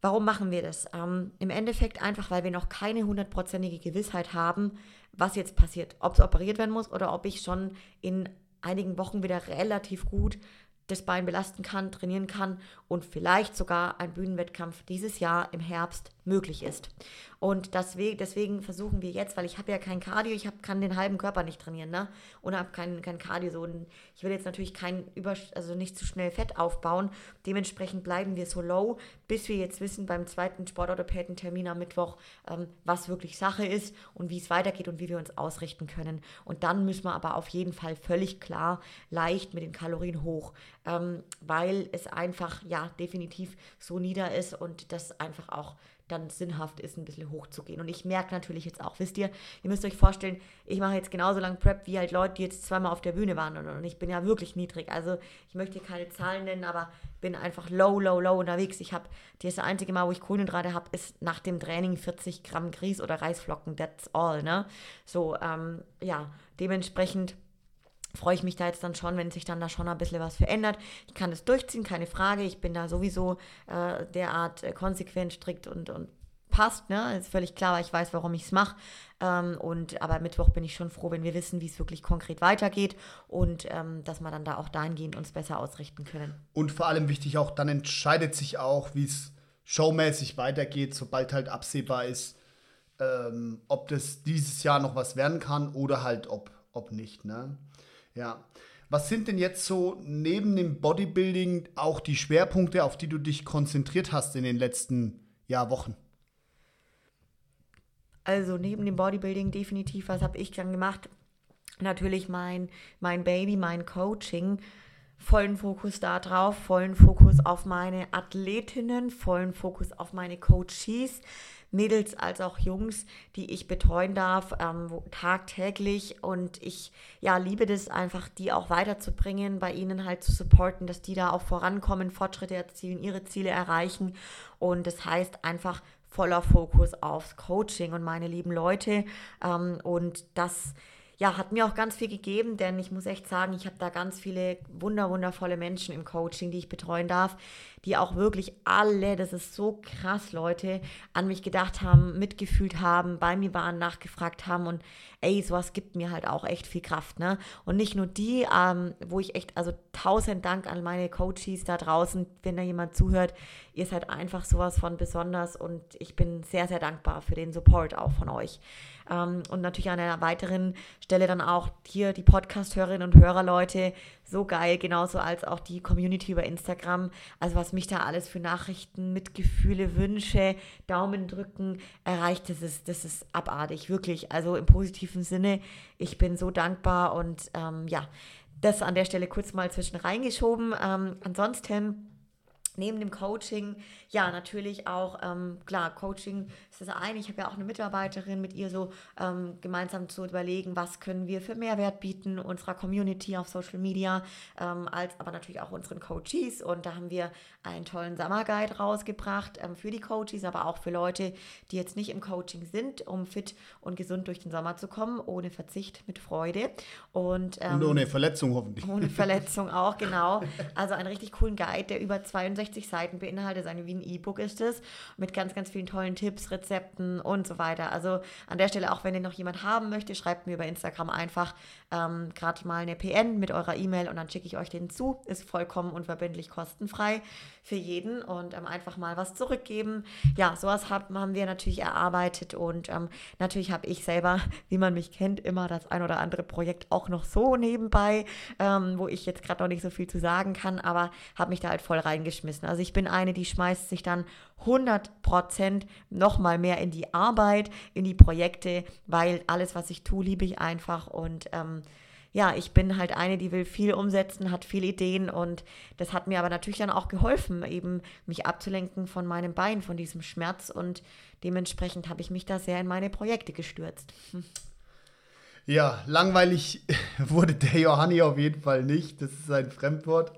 Warum machen wir das? Ähm, Im Endeffekt einfach, weil wir noch keine hundertprozentige Gewissheit haben, was jetzt passiert. Ob es operiert werden muss oder ob ich schon in einigen Wochen wieder relativ gut das Bein belasten kann, trainieren kann und vielleicht sogar ein Bühnenwettkampf dieses Jahr im Herbst möglich ist. Und deswegen, deswegen versuchen wir jetzt, weil ich habe ja kein Cardio, ich hab, kann den halben Körper nicht trainieren, ne? Und habe kein, kein Cardio so. Und ich will jetzt natürlich kein Über, also nicht zu schnell Fett aufbauen. Dementsprechend bleiben wir so low, bis wir jetzt wissen beim zweiten Sportorthopäden-Termin am Mittwoch, ähm, was wirklich Sache ist und wie es weitergeht und wie wir uns ausrichten können. Und dann müssen wir aber auf jeden Fall völlig klar leicht mit den Kalorien hoch, ähm, weil es einfach ja definitiv so nieder ist und das einfach auch dann sinnhaft ist, ein bisschen hochzugehen. Und ich merke natürlich jetzt auch, wisst ihr, ihr müsst euch vorstellen, ich mache jetzt genauso lange Prep wie halt Leute, die jetzt zweimal auf der Bühne waren. Und, und ich bin ja wirklich niedrig. Also ich möchte keine Zahlen nennen, aber bin einfach low, low, low unterwegs. Ich habe, das einzige Mal, wo ich Kohlenhydrate habe, ist nach dem Training 40 Gramm Grieß oder Reisflocken. That's all, ne? So, ähm, ja, dementsprechend freue ich mich da jetzt dann schon, wenn sich dann da schon ein bisschen was verändert. Ich kann das durchziehen, keine Frage. Ich bin da sowieso äh, derart äh, konsequent, strikt und, und passt, ne? Ist völlig klar, weil ich weiß, warum ich es mache. Ähm, aber Mittwoch bin ich schon froh, wenn wir wissen, wie es wirklich konkret weitergeht und ähm, dass wir dann da auch dahingehend uns besser ausrichten können.
Und vor allem wichtig auch, dann entscheidet sich auch, wie es showmäßig weitergeht, sobald halt absehbar ist, ähm, ob das dieses Jahr noch was werden kann oder halt ob, ob nicht, ne? Ja. Was sind denn jetzt so neben dem Bodybuilding auch die Schwerpunkte, auf die du dich konzentriert hast in den letzten ja, Wochen?
Also neben dem Bodybuilding definitiv, was habe ich dann gemacht? Natürlich mein, mein Baby, mein Coaching. Vollen Fokus da drauf, vollen Fokus auf meine Athletinnen, vollen Fokus auf meine Coaches Mädels als auch Jungs, die ich betreuen darf, ähm, tagtäglich. Und ich ja, liebe das einfach, die auch weiterzubringen, bei ihnen halt zu supporten, dass die da auch vorankommen, Fortschritte erzielen, ihre Ziele erreichen. Und das heißt einfach voller Fokus aufs Coaching und meine lieben Leute. Ähm, und das ja, hat mir auch ganz viel gegeben, denn ich muss echt sagen, ich habe da ganz viele wunder, wundervolle Menschen im Coaching, die ich betreuen darf, die auch wirklich alle, das ist so krass, Leute, an mich gedacht haben, mitgefühlt haben, bei mir waren, nachgefragt haben und ey, sowas gibt mir halt auch echt viel Kraft, ne? Und nicht nur die, ähm, wo ich echt, also tausend Dank an meine Coaches da draußen, wenn da jemand zuhört, ihr seid einfach sowas von besonders und ich bin sehr, sehr dankbar für den Support auch von euch. Ähm, und natürlich an einer weiteren Stelle dann auch hier die Podcast-Hörerinnen und Hörer, Leute, so geil, genauso als auch die Community über Instagram. Also was mich da alles für Nachrichten, Mitgefühle, Wünsche, Daumen drücken erreicht, das ist, das ist abartig, wirklich. Also im positiven Sinne, ich bin so dankbar und ähm, ja, das an der Stelle kurz mal zwischen reingeschoben. Ähm, ansonsten neben dem Coaching, ja, natürlich auch, ähm, klar, Coaching ist das eine. Ich habe ja auch eine Mitarbeiterin, mit ihr so ähm, gemeinsam zu überlegen, was können wir für Mehrwert bieten unserer Community auf Social Media, ähm, als aber natürlich auch unseren Coaches. Und da haben wir einen tollen Summer Guide rausgebracht ähm, für die Coaches, aber auch für Leute, die jetzt nicht im Coaching sind, um fit und gesund durch den Sommer zu kommen, ohne Verzicht, mit Freude. Und,
und
ähm,
ohne Verletzung hoffentlich.
ohne Verletzung auch, genau. Also einen richtig coolen Guide, der über 62 Seiten beinhaltet, also wie ein E-Book ist es, mit ganz, ganz vielen tollen Tipps, Rezepten und so weiter. Also an der Stelle, auch wenn ihr noch jemand haben möchte, schreibt mir über Instagram einfach ähm, gerade mal eine PN mit eurer E-Mail und dann schicke ich euch den zu. Ist vollkommen unverbindlich kostenfrei für jeden und ähm, einfach mal was zurückgeben. Ja, sowas hab, haben wir natürlich erarbeitet und ähm, natürlich habe ich selber, wie man mich kennt, immer das ein oder andere Projekt auch noch so nebenbei, ähm, wo ich jetzt gerade noch nicht so viel zu sagen kann, aber habe mich da halt voll reingeschmissen. Also ich bin eine, die schmeißt sich dann 100 Prozent nochmal mehr in die Arbeit, in die Projekte, weil alles, was ich tue, liebe ich einfach und ähm, ja, ich bin halt eine, die will viel umsetzen, hat viele Ideen und das hat mir aber natürlich dann auch geholfen, eben mich abzulenken von meinem Bein, von diesem Schmerz und dementsprechend habe ich mich da sehr in meine Projekte gestürzt.
Ja, langweilig wurde der Johanni auf jeden Fall nicht. Das ist ein Fremdwort.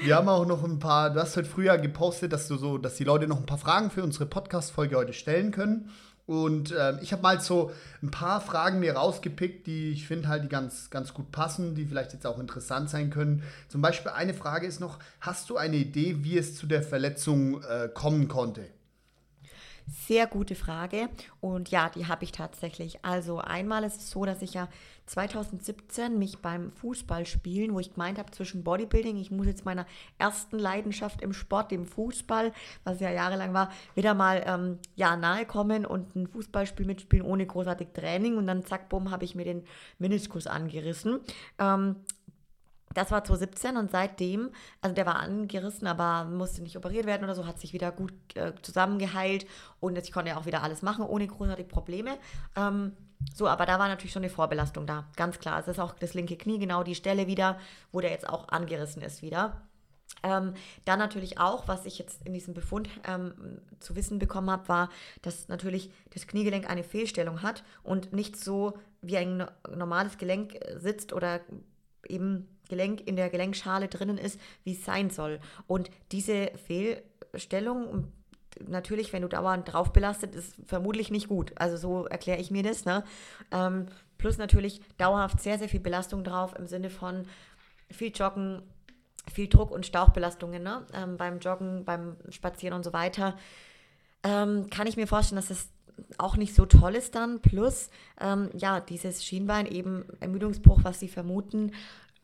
Wir haben auch noch ein paar, du hast heute früher gepostet, dass du so, dass die Leute noch ein paar Fragen für unsere Podcast-Folge heute stellen können. Und ähm, ich habe mal so ein paar Fragen mir rausgepickt, die ich finde halt, die ganz, ganz gut passen, die vielleicht jetzt auch interessant sein können. Zum Beispiel eine Frage ist noch, hast du eine Idee, wie es zu der Verletzung äh, kommen konnte?
Sehr gute Frage. Und ja, die habe ich tatsächlich. Also einmal ist es so, dass ich ja 2017 mich beim Fußballspielen, wo ich gemeint habe, zwischen Bodybuilding, ich muss jetzt meiner ersten Leidenschaft im Sport, dem Fußball, was ja jahrelang war, wieder mal ähm, ja, nahe kommen und ein Fußballspiel mitspielen ohne großartig Training. Und dann zack, bumm, habe ich mir den Meniskus angerissen. Ähm, das war 2017 und seitdem, also der war angerissen, aber musste nicht operiert werden oder so, hat sich wieder gut äh, zusammengeheilt und ich konnte ja auch wieder alles machen, ohne großartig Probleme. Ähm, so, aber da war natürlich schon eine Vorbelastung da, ganz klar. Es ist auch das linke Knie, genau die Stelle wieder, wo der jetzt auch angerissen ist wieder. Ähm, dann natürlich auch, was ich jetzt in diesem Befund ähm, zu wissen bekommen habe, war, dass natürlich das Kniegelenk eine Fehlstellung hat und nicht so wie ein normales Gelenk äh, sitzt oder eben Gelenk in der Gelenkschale drinnen ist, wie es sein soll. Und diese Fehlstellung, natürlich, wenn du dauernd drauf belastet, ist vermutlich nicht gut. Also so erkläre ich mir das. Ne? Ähm, plus natürlich dauerhaft sehr, sehr viel Belastung drauf im Sinne von viel Joggen, viel Druck und Stauchbelastungen ne? Ähm, beim Joggen, beim Spazieren und so weiter. Ähm, kann ich mir vorstellen, dass das auch nicht so toll ist dann. Plus, ähm, ja, dieses Schienbein, eben Ermüdungsbruch, was sie vermuten,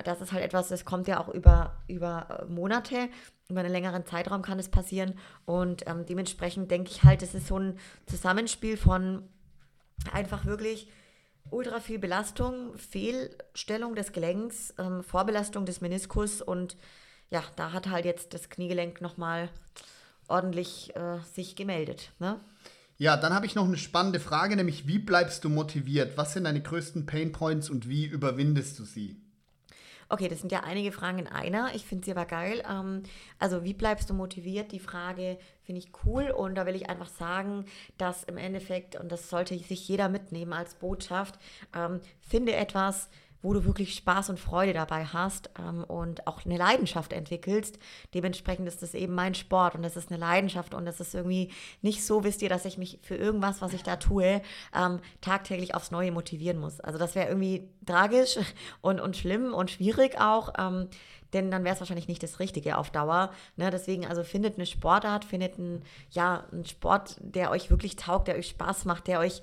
das ist halt etwas, das kommt ja auch über, über äh, Monate, über einen längeren Zeitraum kann es passieren. Und ähm, dementsprechend denke ich halt, es ist so ein Zusammenspiel von einfach wirklich ultra viel Belastung, Fehlstellung des Gelenks, ähm, Vorbelastung des Meniskus und ja, da hat halt jetzt das Kniegelenk nochmal ordentlich äh, sich gemeldet. Ne?
Ja, dann habe ich noch eine spannende Frage, nämlich wie bleibst du motiviert? Was sind deine größten Painpoints und wie überwindest du sie?
Okay, das sind ja einige Fragen in einer. Ich finde sie aber geil. Ähm, also, wie bleibst du motiviert? Die Frage finde ich cool und da will ich einfach sagen, dass im Endeffekt, und das sollte sich jeder mitnehmen als Botschaft, ähm, finde etwas, wo du wirklich Spaß und Freude dabei hast ähm, und auch eine Leidenschaft entwickelst. Dementsprechend ist das eben mein Sport und das ist eine Leidenschaft und das ist irgendwie nicht so, wisst ihr, dass ich mich für irgendwas, was ich da tue, ähm, tagtäglich aufs Neue motivieren muss. Also das wäre irgendwie tragisch und, und schlimm und schwierig auch. Ähm, denn dann wäre es wahrscheinlich nicht das Richtige auf Dauer. Ne? Deswegen, also findet eine Sportart, findet einen, ja, einen Sport, der euch wirklich taugt, der euch Spaß macht, der euch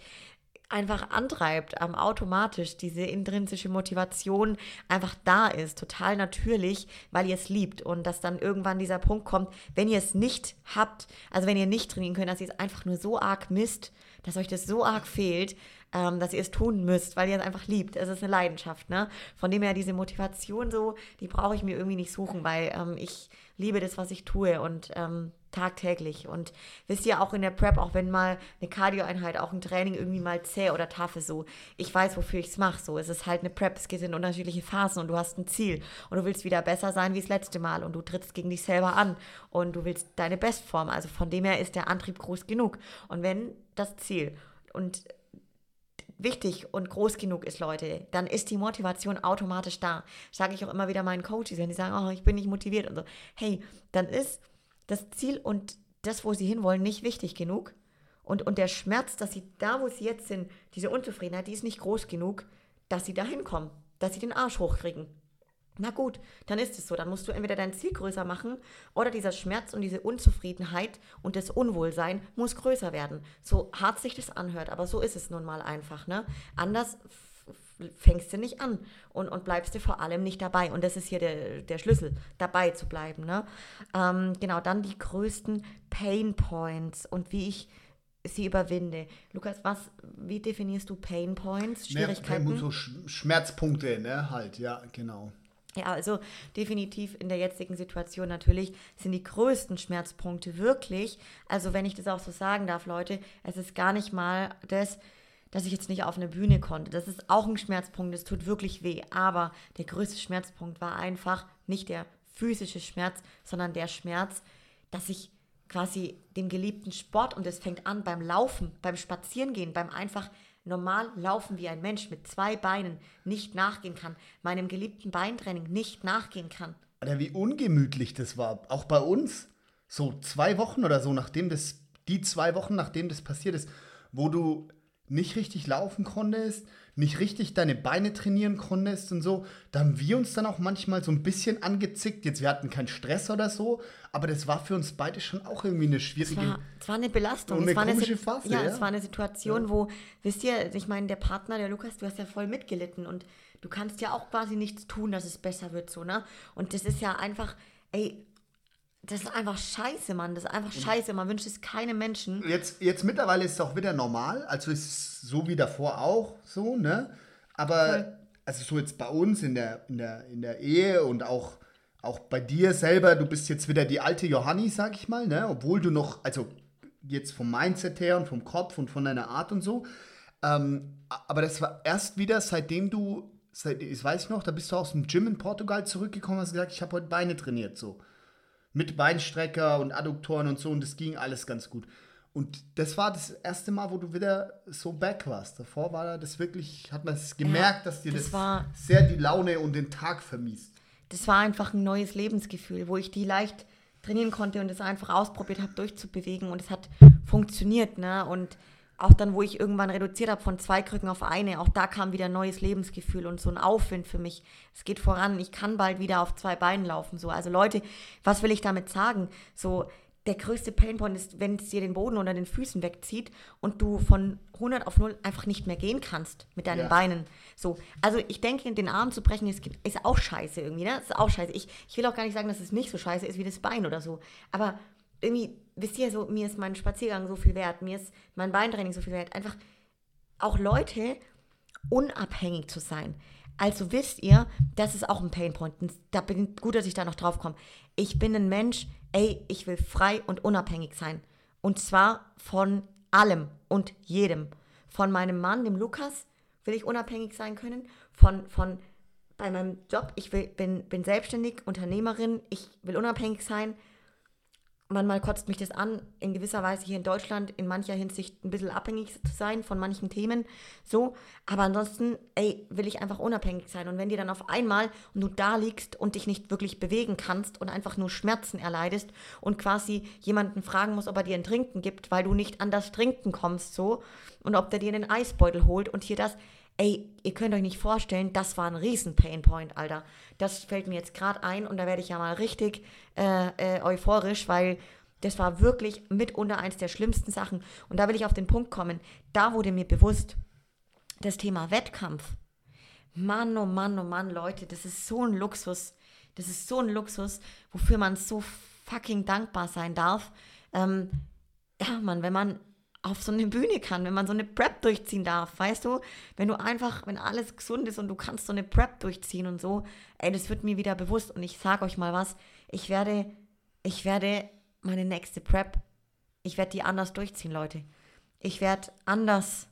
einfach antreibt, ähm, automatisch diese intrinsische Motivation einfach da ist, total natürlich, weil ihr es liebt und dass dann irgendwann dieser Punkt kommt, wenn ihr es nicht habt, also wenn ihr nicht trainieren könnt, dass ihr es einfach nur so arg misst, dass euch das so arg fehlt, ähm, dass ihr es tun müsst, weil ihr es einfach liebt. Es ist eine Leidenschaft, ne? Von dem her diese Motivation so, die brauche ich mir irgendwie nicht suchen, weil ähm, ich liebe das, was ich tue und ähm, tagtäglich. Und wisst ihr, auch in der Prep, auch wenn mal eine Cardio-Einheit, auch ein Training irgendwie mal zäh oder tough ist, so, ich weiß, wofür ich es mache. So, es ist halt eine Prep, es geht in unterschiedliche Phasen und du hast ein Ziel und du willst wieder besser sein wie das letzte Mal und du trittst gegen dich selber an und du willst deine Bestform. Also von dem her ist der Antrieb groß genug. Und wenn das Ziel und wichtig und groß genug ist, Leute, dann ist die Motivation automatisch da. Sage ich auch immer wieder meinen Coaches, wenn die sagen, oh, ich bin nicht motiviert und so. Hey, dann ist das Ziel und das, wo sie hinwollen, nicht wichtig genug. Und, und der Schmerz, dass sie da, wo sie jetzt sind, diese Unzufriedenheit, die ist nicht groß genug, dass sie da hinkommen, dass sie den Arsch hochkriegen. Na gut, dann ist es so. Dann musst du entweder dein Ziel größer machen oder dieser Schmerz und diese Unzufriedenheit und das Unwohlsein muss größer werden. So hart sich das anhört, aber so ist es nun mal einfach. Ne? Anders fängst du nicht an und, und bleibst du vor allem nicht dabei. Und das ist hier der, der Schlüssel, dabei zu bleiben. Ne? Ähm, genau, dann die größten Pain Points und wie ich sie überwinde. Lukas, was, wie definierst du Pain Points, Schwierigkeiten?
Ja, so Schmerzpunkte, ne, halt, ja, genau.
Ja, also definitiv in der jetzigen Situation natürlich sind die größten Schmerzpunkte wirklich, also wenn ich das auch so sagen darf, Leute, es ist gar nicht mal das, dass ich jetzt nicht auf eine Bühne konnte. Das ist auch ein Schmerzpunkt, das tut wirklich weh. Aber der größte Schmerzpunkt war einfach nicht der physische Schmerz, sondern der Schmerz, dass ich quasi dem geliebten Sport, und es fängt an beim Laufen, beim Spazierengehen, beim einfach normal laufen wie ein Mensch mit zwei Beinen nicht nachgehen kann, meinem geliebten Beintraining nicht nachgehen kann.
Oder wie ungemütlich das war, auch bei uns. So zwei Wochen oder so, nachdem das, die zwei Wochen, nachdem das passiert ist, wo du nicht richtig laufen konntest, nicht richtig deine Beine trainieren konntest und so, da haben wir uns dann auch manchmal so ein bisschen angezickt. Jetzt, wir hatten keinen Stress oder so, aber das war für uns beide schon auch irgendwie eine schwierige...
Es war, es war eine Belastung.
Und eine
es war
komische
eine,
Phase,
ja,
ja.
es war eine Situation,
Ja.
wo, wisst ihr, ich meine, der Partner, der Lukas, du hast ja voll mitgelitten und du kannst ja auch quasi nichts tun, dass es besser wird, so, ne? Und das ist ja einfach, ey, das ist einfach scheiße, Mann. Das ist einfach scheiße. Man wünscht es keinem Menschen.
Jetzt, jetzt mittlerweile ist es auch wieder normal, also ist es so wie davor auch so, ne? Aber
Voll.
also so jetzt bei uns in der, in der, in der Ehe und auch, auch bei dir selber, du bist jetzt wieder die alte Johanni, sag ich mal, ne? Obwohl du noch, also jetzt vom Mindset her und vom Kopf und von deiner Art und so. Ähm, aber das war erst wieder, seitdem du, seit, ich weiß noch, da bist du aus dem Gym in Portugal zurückgekommen, hast gesagt, ich habe heute Beine trainiert, so mit Beinstrecker und Adduktoren und so und das ging alles ganz gut. Und das war das erste Mal, wo du wieder so back warst. Davor war das wirklich, hat man es gemerkt, dass dir
das
das,
war-
sehr die Laune und den Tag vermiest.
Das war einfach ein neues Lebensgefühl, wo ich die leicht trainieren konnte und es einfach ausprobiert habe, durchzubewegen. Und es hat funktioniert, ne? Und auch dann, wo ich irgendwann reduziert habe von zwei Krücken auf eine, auch da kam wieder ein neues Lebensgefühl und so ein Aufwind für mich. Es geht voran, ich kann bald wieder auf zwei Beinen laufen. So. Also Leute, was will ich damit sagen? So, der größte Painpoint ist, wenn es dir den Boden unter den Füßen wegzieht und du von 100 auf 0 einfach nicht mehr gehen kannst mit deinen
Ja.
Beinen. So, also ich denke, den Arm zu brechen ist, ist auch scheiße irgendwie, ne? Ist auch scheiße. Ich, ich will auch gar nicht sagen, dass es nicht so scheiße ist wie das Bein oder so. Aber irgendwie, wisst ihr, so, mir ist mein Spaziergang so viel wert, mir ist mein Beintraining so viel wert. Einfach auch Leute unabhängig zu sein. Also wisst ihr, das ist auch ein Painpoint. Da bin gut, dass ich da noch drauf komme. Ich bin ein Mensch, ey, ich will frei und unabhängig sein. Und zwar von allem und jedem. Von meinem Mann, dem Lukas, will ich unabhängig sein können. Von, von bei meinem Job, ich will, bin, bin selbstständig, Unternehmerin, ich will unabhängig sein manchmal kotzt mich das an, in gewisser Weise hier in Deutschland in mancher Hinsicht ein bisschen abhängig zu sein von manchen Themen. So, aber ansonsten, ey, will ich einfach unabhängig sein. Und wenn dir dann auf einmal du da liegst und dich nicht wirklich bewegen kannst und einfach nur Schmerzen erleidest und quasi jemanden fragen musst, ob er dir ein Trinken gibt, weil du nicht an das Trinken kommst, so, und ob der dir einen Eisbeutel holt und hier das, Ey, ihr könnt euch nicht vorstellen, das war ein riesen Painpoint, Alter. Das fällt mir jetzt gerade ein und da werde ich ja mal richtig äh, äh, euphorisch, weil das war wirklich mitunter eins der schlimmsten Sachen. Und da will ich auf den Punkt kommen. Da wurde mir bewusst, das Thema Wettkampf. Mann, oh Mann, oh Mann, Leute, das ist so ein Luxus. Das ist so ein Luxus, wofür man so fucking dankbar sein darf. Ähm, ja, Mann, wenn man auf so eine Bühne kann, wenn man so eine Prep durchziehen darf, weißt du? Wenn du einfach, wenn alles gesund ist und du kannst so eine Prep durchziehen und so, ey, das wird mir wieder bewusst und ich sag euch mal was, ich werde, ich werde meine nächste Prep, ich werde die anders durchziehen, Leute. Ich werde anders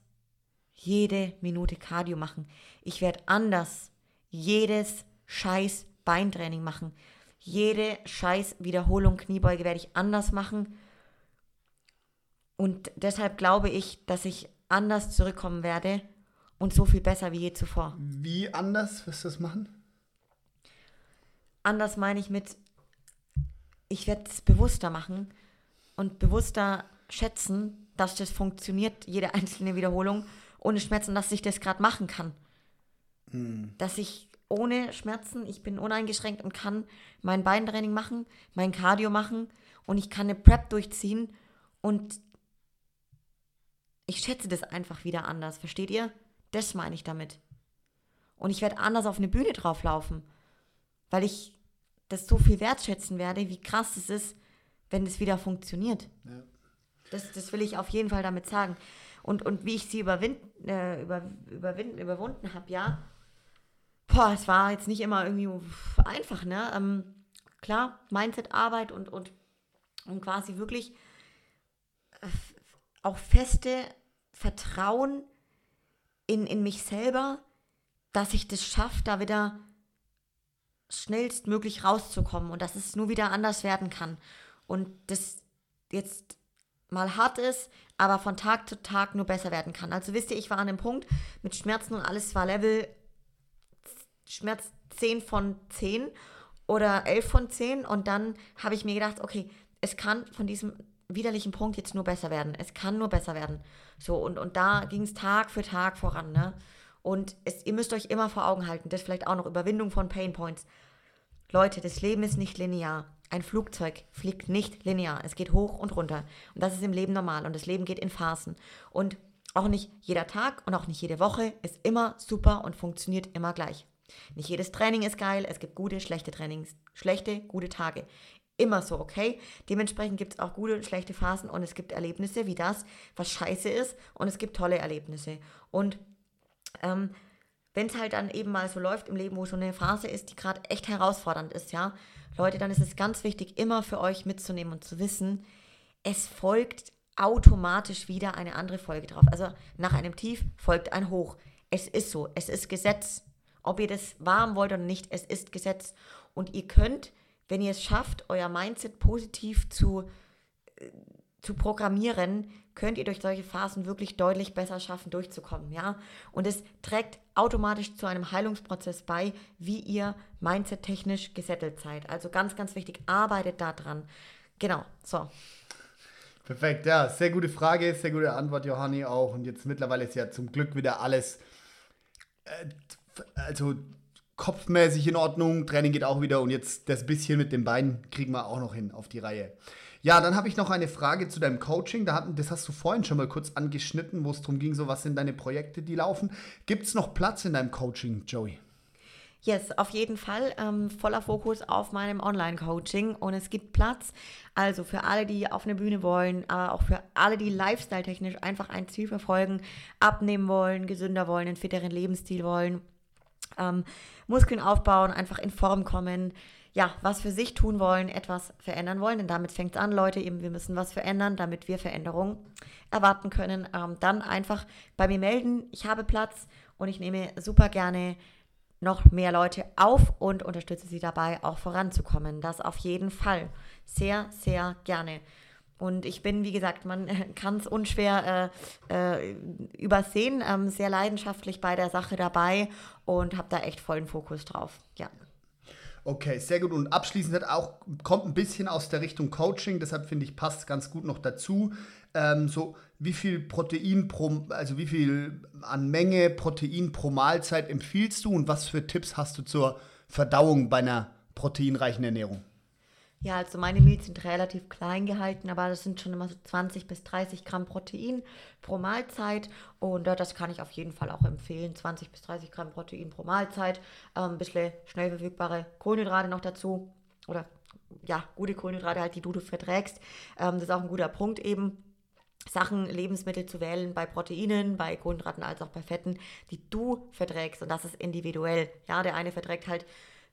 jede Minute Cardio machen. Ich werde anders jedes scheiß Beintraining machen. Jede scheiß Wiederholung Kniebeuge werde ich anders machen und deshalb glaube ich, dass ich anders zurückkommen werde und so viel besser wie je zuvor.
Wie anders wirst du das machen?
Anders meine ich mit, ich werde es bewusster machen und bewusster schätzen, dass das funktioniert, jede einzelne Wiederholung, ohne Schmerzen, dass ich das gerade machen kann. Hm. Dass ich ohne Schmerzen, ich bin uneingeschränkt und kann mein Beintraining machen, mein Cardio machen und ich kann eine Prep durchziehen und ich schätze das einfach wieder anders, versteht ihr? Das meine ich damit. Und ich werde anders auf eine Bühne drauflaufen, weil ich das so viel wertschätzen werde, wie krass es ist, wenn es wieder funktioniert. Ja. Das, das will ich auf jeden Fall damit sagen. Und, und wie ich sie überwind, äh, über, überwind, überwunden habe, ja, boah, es war jetzt nicht immer irgendwie einfach, ne? Ähm, klar, Mindset-Arbeit und, und, und quasi wirklich äh, auch feste Vertrauen in, in mich selber, dass ich das schaffe, da wieder schnellstmöglich rauszukommen und dass es nur wieder anders werden kann. Und das jetzt mal hart ist, aber von Tag zu Tag nur besser werden kann. Also wisst ihr, ich war an dem Punkt mit Schmerzen und alles war Level Schmerz 10 von 10 oder 11 von 10 und dann habe ich mir gedacht, okay, es kann von diesem widerlichen Punkt jetzt nur besser werden. Es kann nur besser werden. So, und, und da ging es Tag für Tag voran, ne? Und es, ihr müsst euch immer vor Augen halten, das vielleicht auch noch Überwindung von Pain Points. Leute, das Leben ist nicht linear. Ein Flugzeug fliegt nicht linear. Es geht hoch und runter. Und das ist im Leben normal. Und das Leben geht in Phasen. Und auch nicht jeder Tag und auch nicht jede Woche ist immer super und funktioniert immer gleich. Nicht jedes Training ist geil. Es gibt gute, schlechte Trainings. Schlechte, gute Tage immer so, okay? Dementsprechend gibt es auch gute und schlechte Phasen und es gibt Erlebnisse wie das, was scheiße ist und es gibt tolle Erlebnisse. Und ähm, wenn es halt dann eben mal so läuft im Leben, wo so eine Phase ist, die gerade echt herausfordernd ist, ja, Leute, dann ist es ganz wichtig, immer für euch mitzunehmen und zu wissen, es folgt automatisch wieder eine andere Folge drauf. Also nach einem Tief folgt ein Hoch. Es ist so, es ist Gesetz. Ob ihr das warm wollt oder nicht, es ist Gesetz. Und ihr könnt wenn ihr es schafft, euer Mindset positiv zu, äh, zu programmieren, könnt ihr durch solche Phasen wirklich deutlich besser schaffen, durchzukommen, ja. Und es trägt automatisch zu einem Heilungsprozess bei, wie ihr mindset-technisch gesettelt seid. Also ganz, ganz wichtig, arbeitet da dran. Genau, so.
Perfekt, ja, sehr gute Frage, sehr gute Antwort, Johanni auch. Und jetzt mittlerweile ist ja zum Glück wieder alles, äh, also kopfmäßig in Ordnung, Training geht auch wieder und jetzt das bisschen mit dem Bein kriegen wir auch noch hin auf die Reihe. Ja, dann habe ich noch eine Frage zu deinem Coaching. Da hat, das hast du vorhin schon mal kurz angeschnitten, wo es darum ging, so was sind deine Projekte, die laufen. Gibt es noch Platz in deinem Coaching, Joey?
Yes, auf jeden Fall. Ähm, voller Fokus auf meinem Online-Coaching und es gibt Platz. Also für alle, die auf eine Bühne wollen, aber auch für alle, die lifestyle-technisch einfach ein Ziel verfolgen, abnehmen wollen, gesünder wollen, einen fitteren Lebensstil wollen ähm, Muskeln aufbauen, einfach in Form kommen, ja, was für sich tun wollen, etwas verändern wollen, denn damit fängt es an, Leute, eben wir müssen was verändern, damit wir Veränderungen erwarten können. Ähm, dann einfach bei mir melden, ich habe Platz und ich nehme super gerne noch mehr Leute auf und unterstütze sie dabei, auch voranzukommen. Das auf jeden Fall. Sehr, sehr gerne. Und ich bin, wie gesagt, man kann es unschwer äh, äh, übersehen, ähm, sehr leidenschaftlich bei der Sache dabei und habe da echt vollen Fokus drauf. Ja.
Okay, sehr gut. Und abschließend hat auch, kommt ein bisschen aus der Richtung Coaching, deshalb finde ich, passt ganz gut noch dazu. Ähm, so, wie viel Protein pro, also wie viel an Menge Protein pro Mahlzeit empfiehlst du und was für Tipps hast du zur Verdauung bei einer proteinreichen Ernährung?
Ja, also meine Meals sind relativ klein gehalten, aber das sind schon immer so 20 bis 30 Gramm Protein pro Mahlzeit. Und äh, das kann ich auf jeden Fall auch empfehlen. 20 bis 30 Gramm Protein pro Mahlzeit. Ähm, ein bisschen schnell verfügbare Kohlenhydrate noch dazu. Oder ja, gute Kohlenhydrate halt, die du, du verträgst. Ähm, das ist auch ein guter Punkt eben. Sachen, Lebensmittel zu wählen bei Proteinen, bei Kohlenhydraten als auch bei Fetten, die du verträgst. Und das ist individuell. Ja, der eine verträgt halt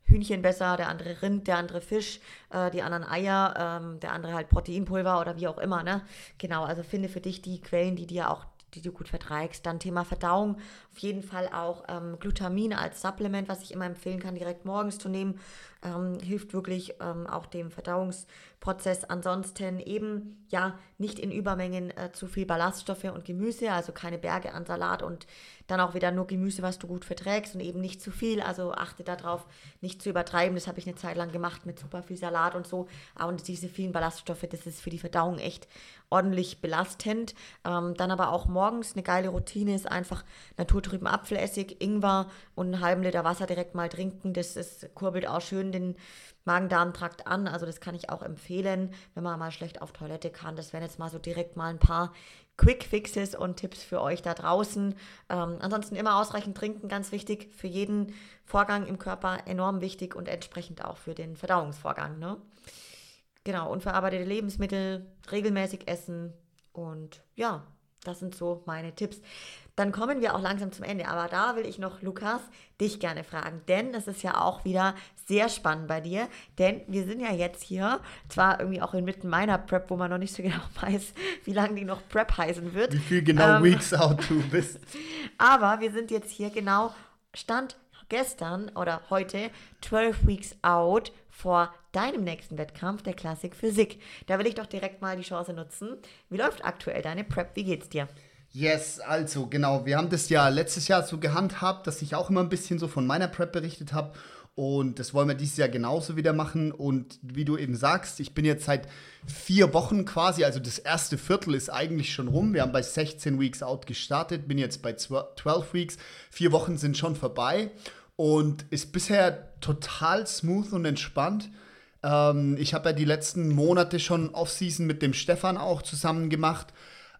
Hühnchen besser, der andere Rind, der andere Fisch, äh, die anderen Eier, ähm, der andere halt Proteinpulver oder wie auch immer. Ne? Genau, also finde für dich die Quellen, die dir auch die du gut verträgst. Dann Thema Verdauung, auf jeden Fall auch ähm, Glutamin als Supplement, was ich immer empfehlen kann, direkt morgens zu nehmen. Ähm, hilft wirklich ähm, auch dem Verdauungsprozess. Ansonsten eben, ja, nicht in Übermengen äh, zu viel Ballaststoffe und Gemüse, also keine Berge an Salat und dann auch wieder nur Gemüse, was du gut verträgst und eben nicht zu viel. Also achte darauf, nicht zu übertreiben. Das habe ich eine Zeit lang gemacht mit super viel Salat und so. Und diese vielen Ballaststoffe, das ist für die Verdauung echt ordentlich belastend. Ähm, dann aber auch morgens eine geile Routine ist einfach naturtrüben Apfelessig, Ingwer und einen halben Liter Wasser direkt mal trinken. Das ist, kurbelt auch schön den Magen-Darm-Trakt an. Also das kann ich auch empfehlen, wenn man mal schlecht auf Toilette kann. Das wären jetzt mal so direkt mal ein paar Quick Fixes und Tipps für euch da draußen. Ähm, ansonsten immer ausreichend trinken, ganz wichtig für jeden Vorgang im Körper, enorm wichtig und entsprechend auch für den Verdauungsvorgang. Ne? Genau, unverarbeitete Lebensmittel regelmäßig essen und ja, das sind so meine Tipps. Dann kommen wir auch langsam zum Ende, aber da will ich noch, Lukas, dich gerne fragen, denn es ist ja auch wieder sehr spannend bei dir, denn wir sind ja jetzt hier, zwar irgendwie auch inmitten meiner Prep, wo man noch nicht so genau weiß, wie lange die noch Prep heißen wird.
Wie viel genau ähm, Weeks out du bist.
Aber wir sind jetzt hier genau, Stand gestern oder heute 12 Weeks out vor deinem nächsten Wettkampf, der Klassik Physik. Da will ich doch direkt mal die Chance nutzen. Wie läuft aktuell deine Prep? Wie geht's dir?
Yes, also genau. Wir haben das ja letztes Jahr so gehandhabt, dass ich auch immer ein bisschen so von meiner Prep berichtet habe. Und das wollen wir dieses Jahr genauso wieder machen. Und wie du eben sagst, ich bin jetzt seit vier Wochen quasi, also das erste Viertel ist eigentlich schon rum. Wir haben bei 16 Weeks out gestartet, bin jetzt bei 12 Weeks. Vier Wochen sind schon vorbei und ist bisher total smooth und entspannt. Ähm, ich habe ja die letzten Monate schon Off-Season mit dem Stefan auch zusammen gemacht.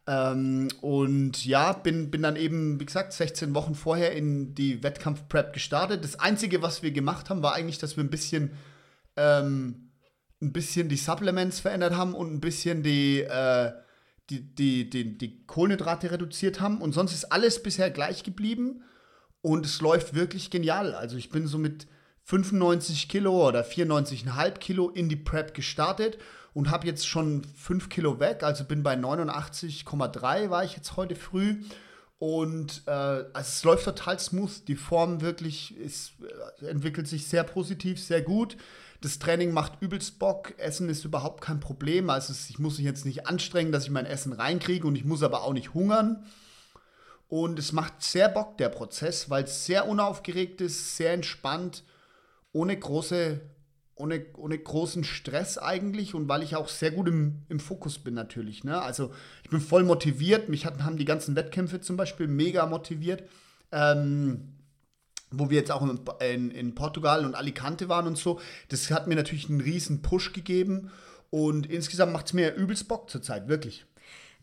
Ähm, und ja, bin, bin dann eben, wie gesagt, 16 Wochen vorher in die Wettkampf-Prep gestartet. Das Einzige, was wir gemacht haben, war eigentlich, dass wir ein bisschen, ähm, ein bisschen die Supplements verändert haben und ein bisschen die, äh, die, die, die, die Kohlenhydrate reduziert haben. Und sonst ist alles bisher gleich geblieben. Und es läuft wirklich genial. Also ich bin so mit 95 Kilo oder 94,5 Kilo in die Prep gestartet und habe jetzt schon 5 Kilo weg. Also bin bei 89,3 war ich jetzt heute früh. Und äh, also es läuft total smooth. Die Form wirklich ist, äh, entwickelt sich sehr positiv, sehr gut. Das Training macht übelst Bock. Essen ist überhaupt kein Problem. Also ich muss mich jetzt nicht anstrengen, dass ich mein Essen reinkriege und ich muss aber auch nicht hungern. Und es macht sehr Bock, der Prozess, weil es sehr unaufgeregt ist, sehr entspannt, ohne, große, ohne, ohne großen Stress eigentlich und weil ich auch sehr gut im, im Fokus bin natürlich. Ne? Also ich bin voll motiviert. Mich hatten, haben die ganzen Wettkämpfe zum Beispiel mega motiviert. Ähm, wo wir jetzt auch in, in, in, Portugal und Alicante waren und so, das hat mir natürlich einen riesen Push gegeben und insgesamt macht es mir übelst Bock zurzeit, wirklich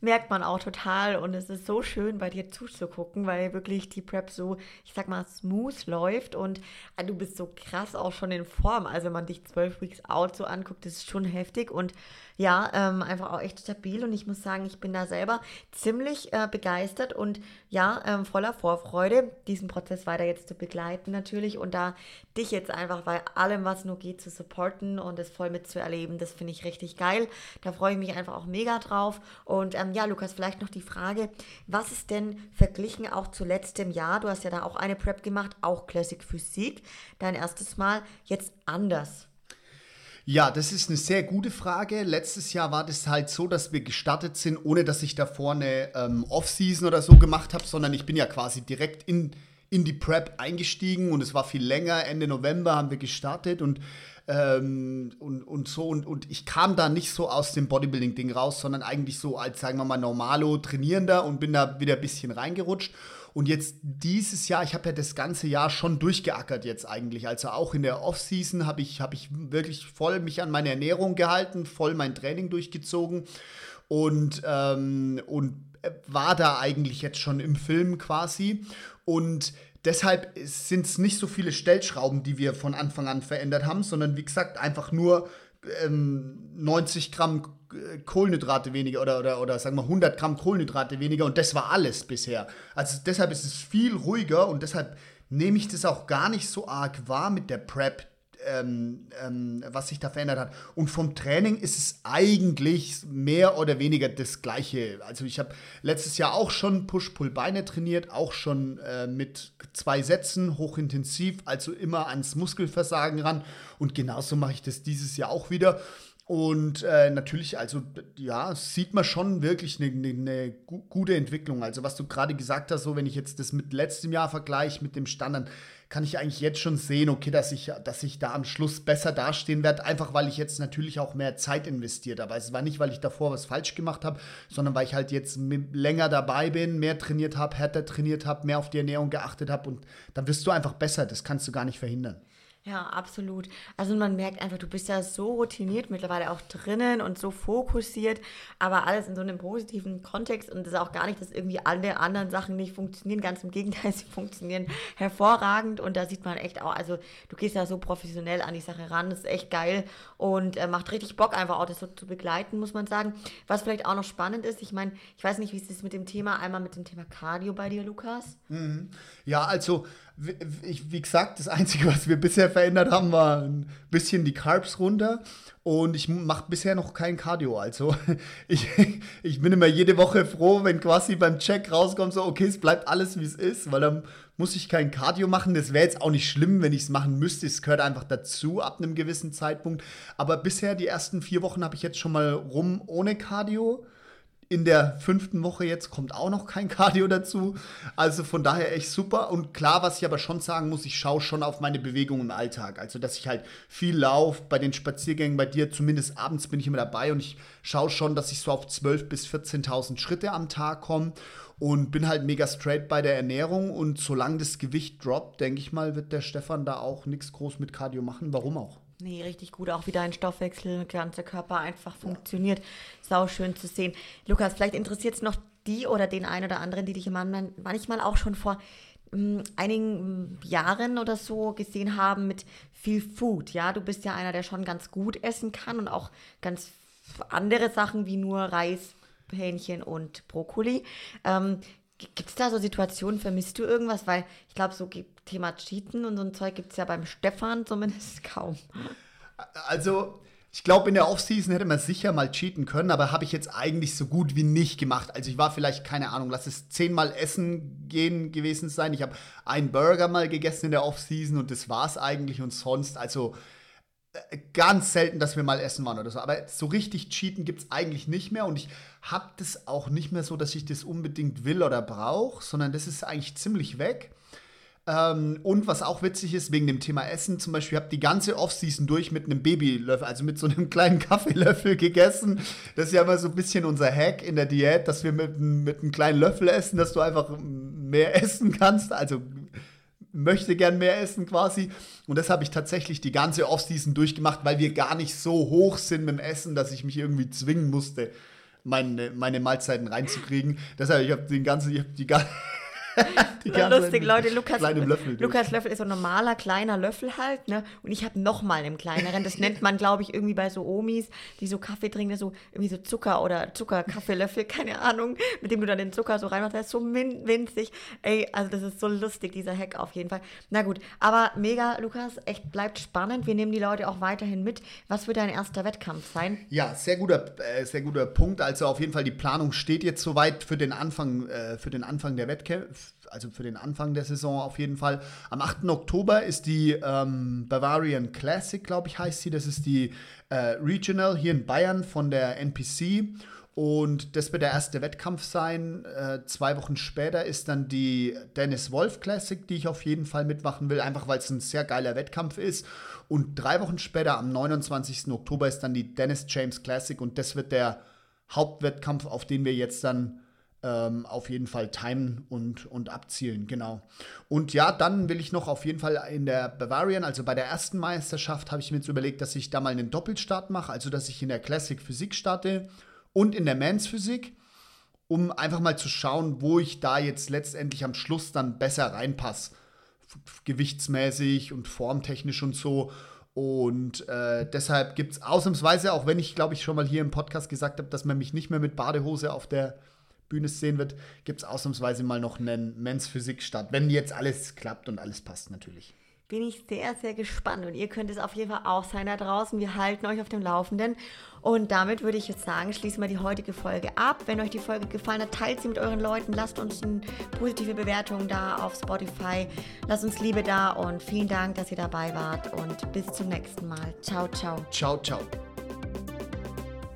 merkt man auch total und es ist so schön bei dir zuzugucken, weil wirklich die Prep so, ich sag mal, smooth läuft und äh, du bist so krass auch schon in Form. Also wenn man dich zwölf Weeks out so anguckt, das ist schon heftig und ja, ähm, einfach auch echt stabil und ich muss sagen, ich bin da selber ziemlich äh, begeistert und ja, ähm, voller Vorfreude, diesen Prozess weiter jetzt zu begleiten natürlich und da dich jetzt einfach bei allem, was nur geht, zu supporten und es voll mitzuerleben, das finde ich richtig geil. Da freue ich mich einfach auch mega drauf und ähm, ja, Lukas, vielleicht noch die Frage, was ist denn verglichen auch zu letztem Jahr, du hast ja da auch eine Prep gemacht, auch Classic Physik, dein erstes Mal, jetzt anders?
Ja, das ist eine sehr gute Frage. Letztes Jahr war das halt so, dass wir gestartet sind, ohne dass ich davor eine ähm, Off-Season oder so gemacht habe, sondern ich bin ja quasi direkt in, in die Prep eingestiegen und es war viel länger. Ende November haben wir gestartet und, ähm, und, und so. Und, und ich kam da nicht so aus dem Bodybuilding-Ding raus, sondern eigentlich so als, sagen wir mal, normalo Trainierender und bin da wieder ein bisschen reingerutscht. Und jetzt dieses Jahr, ich habe ja das ganze Jahr schon durchgeackert jetzt eigentlich. Also auch in der Offseason habe ich, hab ich wirklich voll mich an meine Ernährung gehalten, voll mein Training durchgezogen und, ähm, und war da eigentlich jetzt schon im Film quasi. Und deshalb sind es nicht so viele Stellschrauben, die wir von Anfang an verändert haben, sondern wie gesagt, einfach nur ähm, 90 Gramm äh, Kohlenhydrate weniger oder, oder, oder sagen wir 100 Gramm Kohlenhydrate weniger und das war alles bisher. Also deshalb ist es viel ruhiger und deshalb nehme ich das auch gar nicht so arg wahr mit der Prep, ähm, ähm, was sich da verändert hat. Und vom Training ist es eigentlich mehr oder weniger das Gleiche. Also ich habe letztes Jahr auch schon Push-Pull-Beine trainiert, auch schon äh, mit zwei Sätzen, hochintensiv, also immer ans Muskelversagen ran. Und genauso mache ich das dieses Jahr auch wieder. Und äh, natürlich, also ja, sieht man schon wirklich eine, eine, eine gute Entwicklung. Also was du gerade gesagt hast, so wenn ich jetzt das mit letztem Jahr vergleiche mit dem Standard, kann ich eigentlich jetzt schon sehen, okay, dass ich, dass ich da am Schluss besser dastehen werde, einfach weil ich jetzt natürlich auch mehr Zeit investiert habe. Also es war nicht, weil ich davor was falsch gemacht habe, sondern weil ich halt jetzt länger dabei bin, mehr trainiert habe, härter trainiert habe, mehr auf die Ernährung geachtet habe und dann wirst du einfach besser. Das kannst du gar nicht verhindern.
Ja, absolut. Also man merkt einfach, du bist ja so routiniert mittlerweile auch drinnen und so fokussiert, aber alles in so einem positiven Kontext und das ist auch gar nicht, dass irgendwie alle anderen Sachen nicht funktionieren, ganz im Gegenteil, sie funktionieren hervorragend und da sieht man echt auch, also du gehst ja so professionell an die Sache ran, das ist echt geil und äh, macht richtig Bock einfach auch das so zu begleiten, muss man sagen. Was vielleicht auch noch spannend ist, ich meine, ich weiß nicht, wie es ist mit dem Thema, einmal mit dem Thema Cardio bei dir, Lukas.
Mhm. Ja, also ich, wie gesagt, das Einzige, was wir bisher verändert haben, war ein bisschen die Carbs runter. Und ich mache bisher noch kein Cardio. Also ich, ich bin immer jede Woche froh, wenn quasi beim Check rauskommt, so, okay, es bleibt alles, wie es ist, weil dann muss ich kein Cardio machen. Das wäre jetzt auch nicht schlimm, wenn ich es machen müsste. Es gehört einfach dazu ab einem gewissen Zeitpunkt. Aber bisher, die ersten vier Wochen, habe ich jetzt schon mal rum ohne Cardio in der fünften Woche jetzt kommt auch noch kein Cardio dazu. Also von daher echt super. Und klar, was ich aber schon sagen muss, ich schaue schon auf meine Bewegung im Alltag. Also, dass ich halt viel laufe. Bei den Spaziergängen bei dir, zumindest abends bin ich immer dabei und ich schaue schon, dass ich so auf 12.000 bis 14.000 Schritte am Tag komme und bin halt mega straight bei der Ernährung. Und solange das Gewicht droppt, denke ich mal, wird der Stefan da auch nichts groß mit Cardio machen. Warum auch?
Nee, richtig gut. Auch wie dein Stoffwechsel, der ganze Körper einfach funktioniert. Sau schön zu sehen. Lukas, vielleicht interessiert es noch die oder den einen oder anderen, die dich manchmal auch schon vor hm, einigen hm, Jahren oder so gesehen haben mit viel Food. Ja, du bist ja einer, der schon ganz gut essen kann und auch ganz andere Sachen wie nur Reis, Hähnchen und Brokkoli. Ähm, Gibt es da so Situationen, vermisst du irgendwas? Weil ich glaube, so Thema Cheaten und so ein Zeug gibt es ja beim Stefan zumindest kaum.
Also, ich glaube, in der Offseason hätte man sicher mal cheaten können, aber habe ich jetzt eigentlich so gut wie nicht gemacht. Also ich war vielleicht, keine Ahnung, lass es zehnmal essen gehen gewesen sein. Ich habe einen Burger mal gegessen in der Offseason und das war es eigentlich und sonst, also äh, ganz selten, dass wir mal essen waren oder so. Aber so richtig cheaten gibt es eigentlich nicht mehr und ich habe das auch nicht mehr so, dass ich das unbedingt will oder brauche, sondern das ist eigentlich ziemlich weg. Ähm, und was auch witzig ist, wegen dem Thema Essen, zum Beispiel, ich habe die ganze Offseason durch mit einem Babylöffel, also mit so einem kleinen Kaffeelöffel gegessen. Das ist ja immer so ein bisschen unser Hack in der Diät, dass wir mit, mit einem kleinen Löffel essen, dass du einfach mehr essen kannst. Also möchte gern mehr essen quasi. Und das habe ich tatsächlich die ganze Offseason durchgemacht, weil wir gar nicht so hoch sind mit dem Essen, dass ich mich irgendwie zwingen musste, meine, meine Mahlzeiten reinzukriegen. Deshalb, ich habe den ganzen, ich habe die ganze
Die Lustig, Leute, Lukas, Löffel, Lukas Löffel ist so ein normaler kleiner Löffel halt, ne? Und ich habe nochmal einen kleineren. Das nennt man, glaube ich, irgendwie bei so Omis, die so Kaffee trinken, so irgendwie so Zucker oder Zucker-Kaffeelöffel, keine Ahnung, mit dem du dann den Zucker so reinmachst. Der ist so winzig. Ey, also das ist so lustig, dieser Hack auf jeden Fall. Na gut, aber mega, Lukas, echt bleibt spannend. Wir nehmen die Leute auch weiterhin mit. Was wird dein erster Wettkampf sein?
Ja, sehr guter, äh, sehr guter Punkt. Also auf jeden Fall die Planung steht jetzt soweit für den Anfang, äh, für den Anfang der Wettkämpfe also für den Anfang der Saison auf jeden Fall. Am 8. Oktober ist die ähm, Bavarian Classic, glaube ich, heißt sie. Das ist die äh, Regional hier in Bayern von der NPC. Und das wird der erste Wettkampf sein. Äh, zwei Wochen später ist dann die Dennis Wolf Classic, die ich auf jeden Fall mitmachen will, einfach weil es ein sehr geiler Wettkampf ist. Und drei Wochen später, am 29. Oktober, ist dann die Dennis James Classic und das wird der Hauptwettkampf, auf den wir jetzt dann ähm, auf jeden Fall timen und, und abzielen, genau. Und ja, dann will ich noch auf jeden Fall in der Bavarian, also bei der ersten Meisterschaft, habe ich mir jetzt überlegt, dass ich da mal einen Doppelstart mache, also dass ich in der Classic Physik starte und in der Mans Physik, um einfach mal zu schauen, wo ich da jetzt letztendlich am Schluss dann besser reinpasse. Gewichtsmäßig und formtechnisch und so. Und äh, deshalb gibt es ausnahmsweise, auch wenn ich glaube ich schon mal hier im Podcast gesagt habe, dass man mich nicht mehr mit Badehose auf der Bühne sehen wird, gibt es ausnahmsweise mal noch einen Men's Physik statt. Wenn jetzt alles klappt und alles passt natürlich
bin ich sehr, sehr gespannt. Und ihr könnt es auf jeden Fall auch sein da draußen. Wir halten euch auf dem Laufenden. Und damit würde ich jetzt sagen, schließen wir die heutige Folge ab. Wenn euch die Folge gefallen hat, teilt sie mit euren Leuten. Lasst uns eine positive Bewertung da auf Spotify. Lasst uns Liebe da und vielen Dank, dass ihr dabei wart. Und bis zum nächsten Mal. Ciao, ciao.
Ciao, ciao.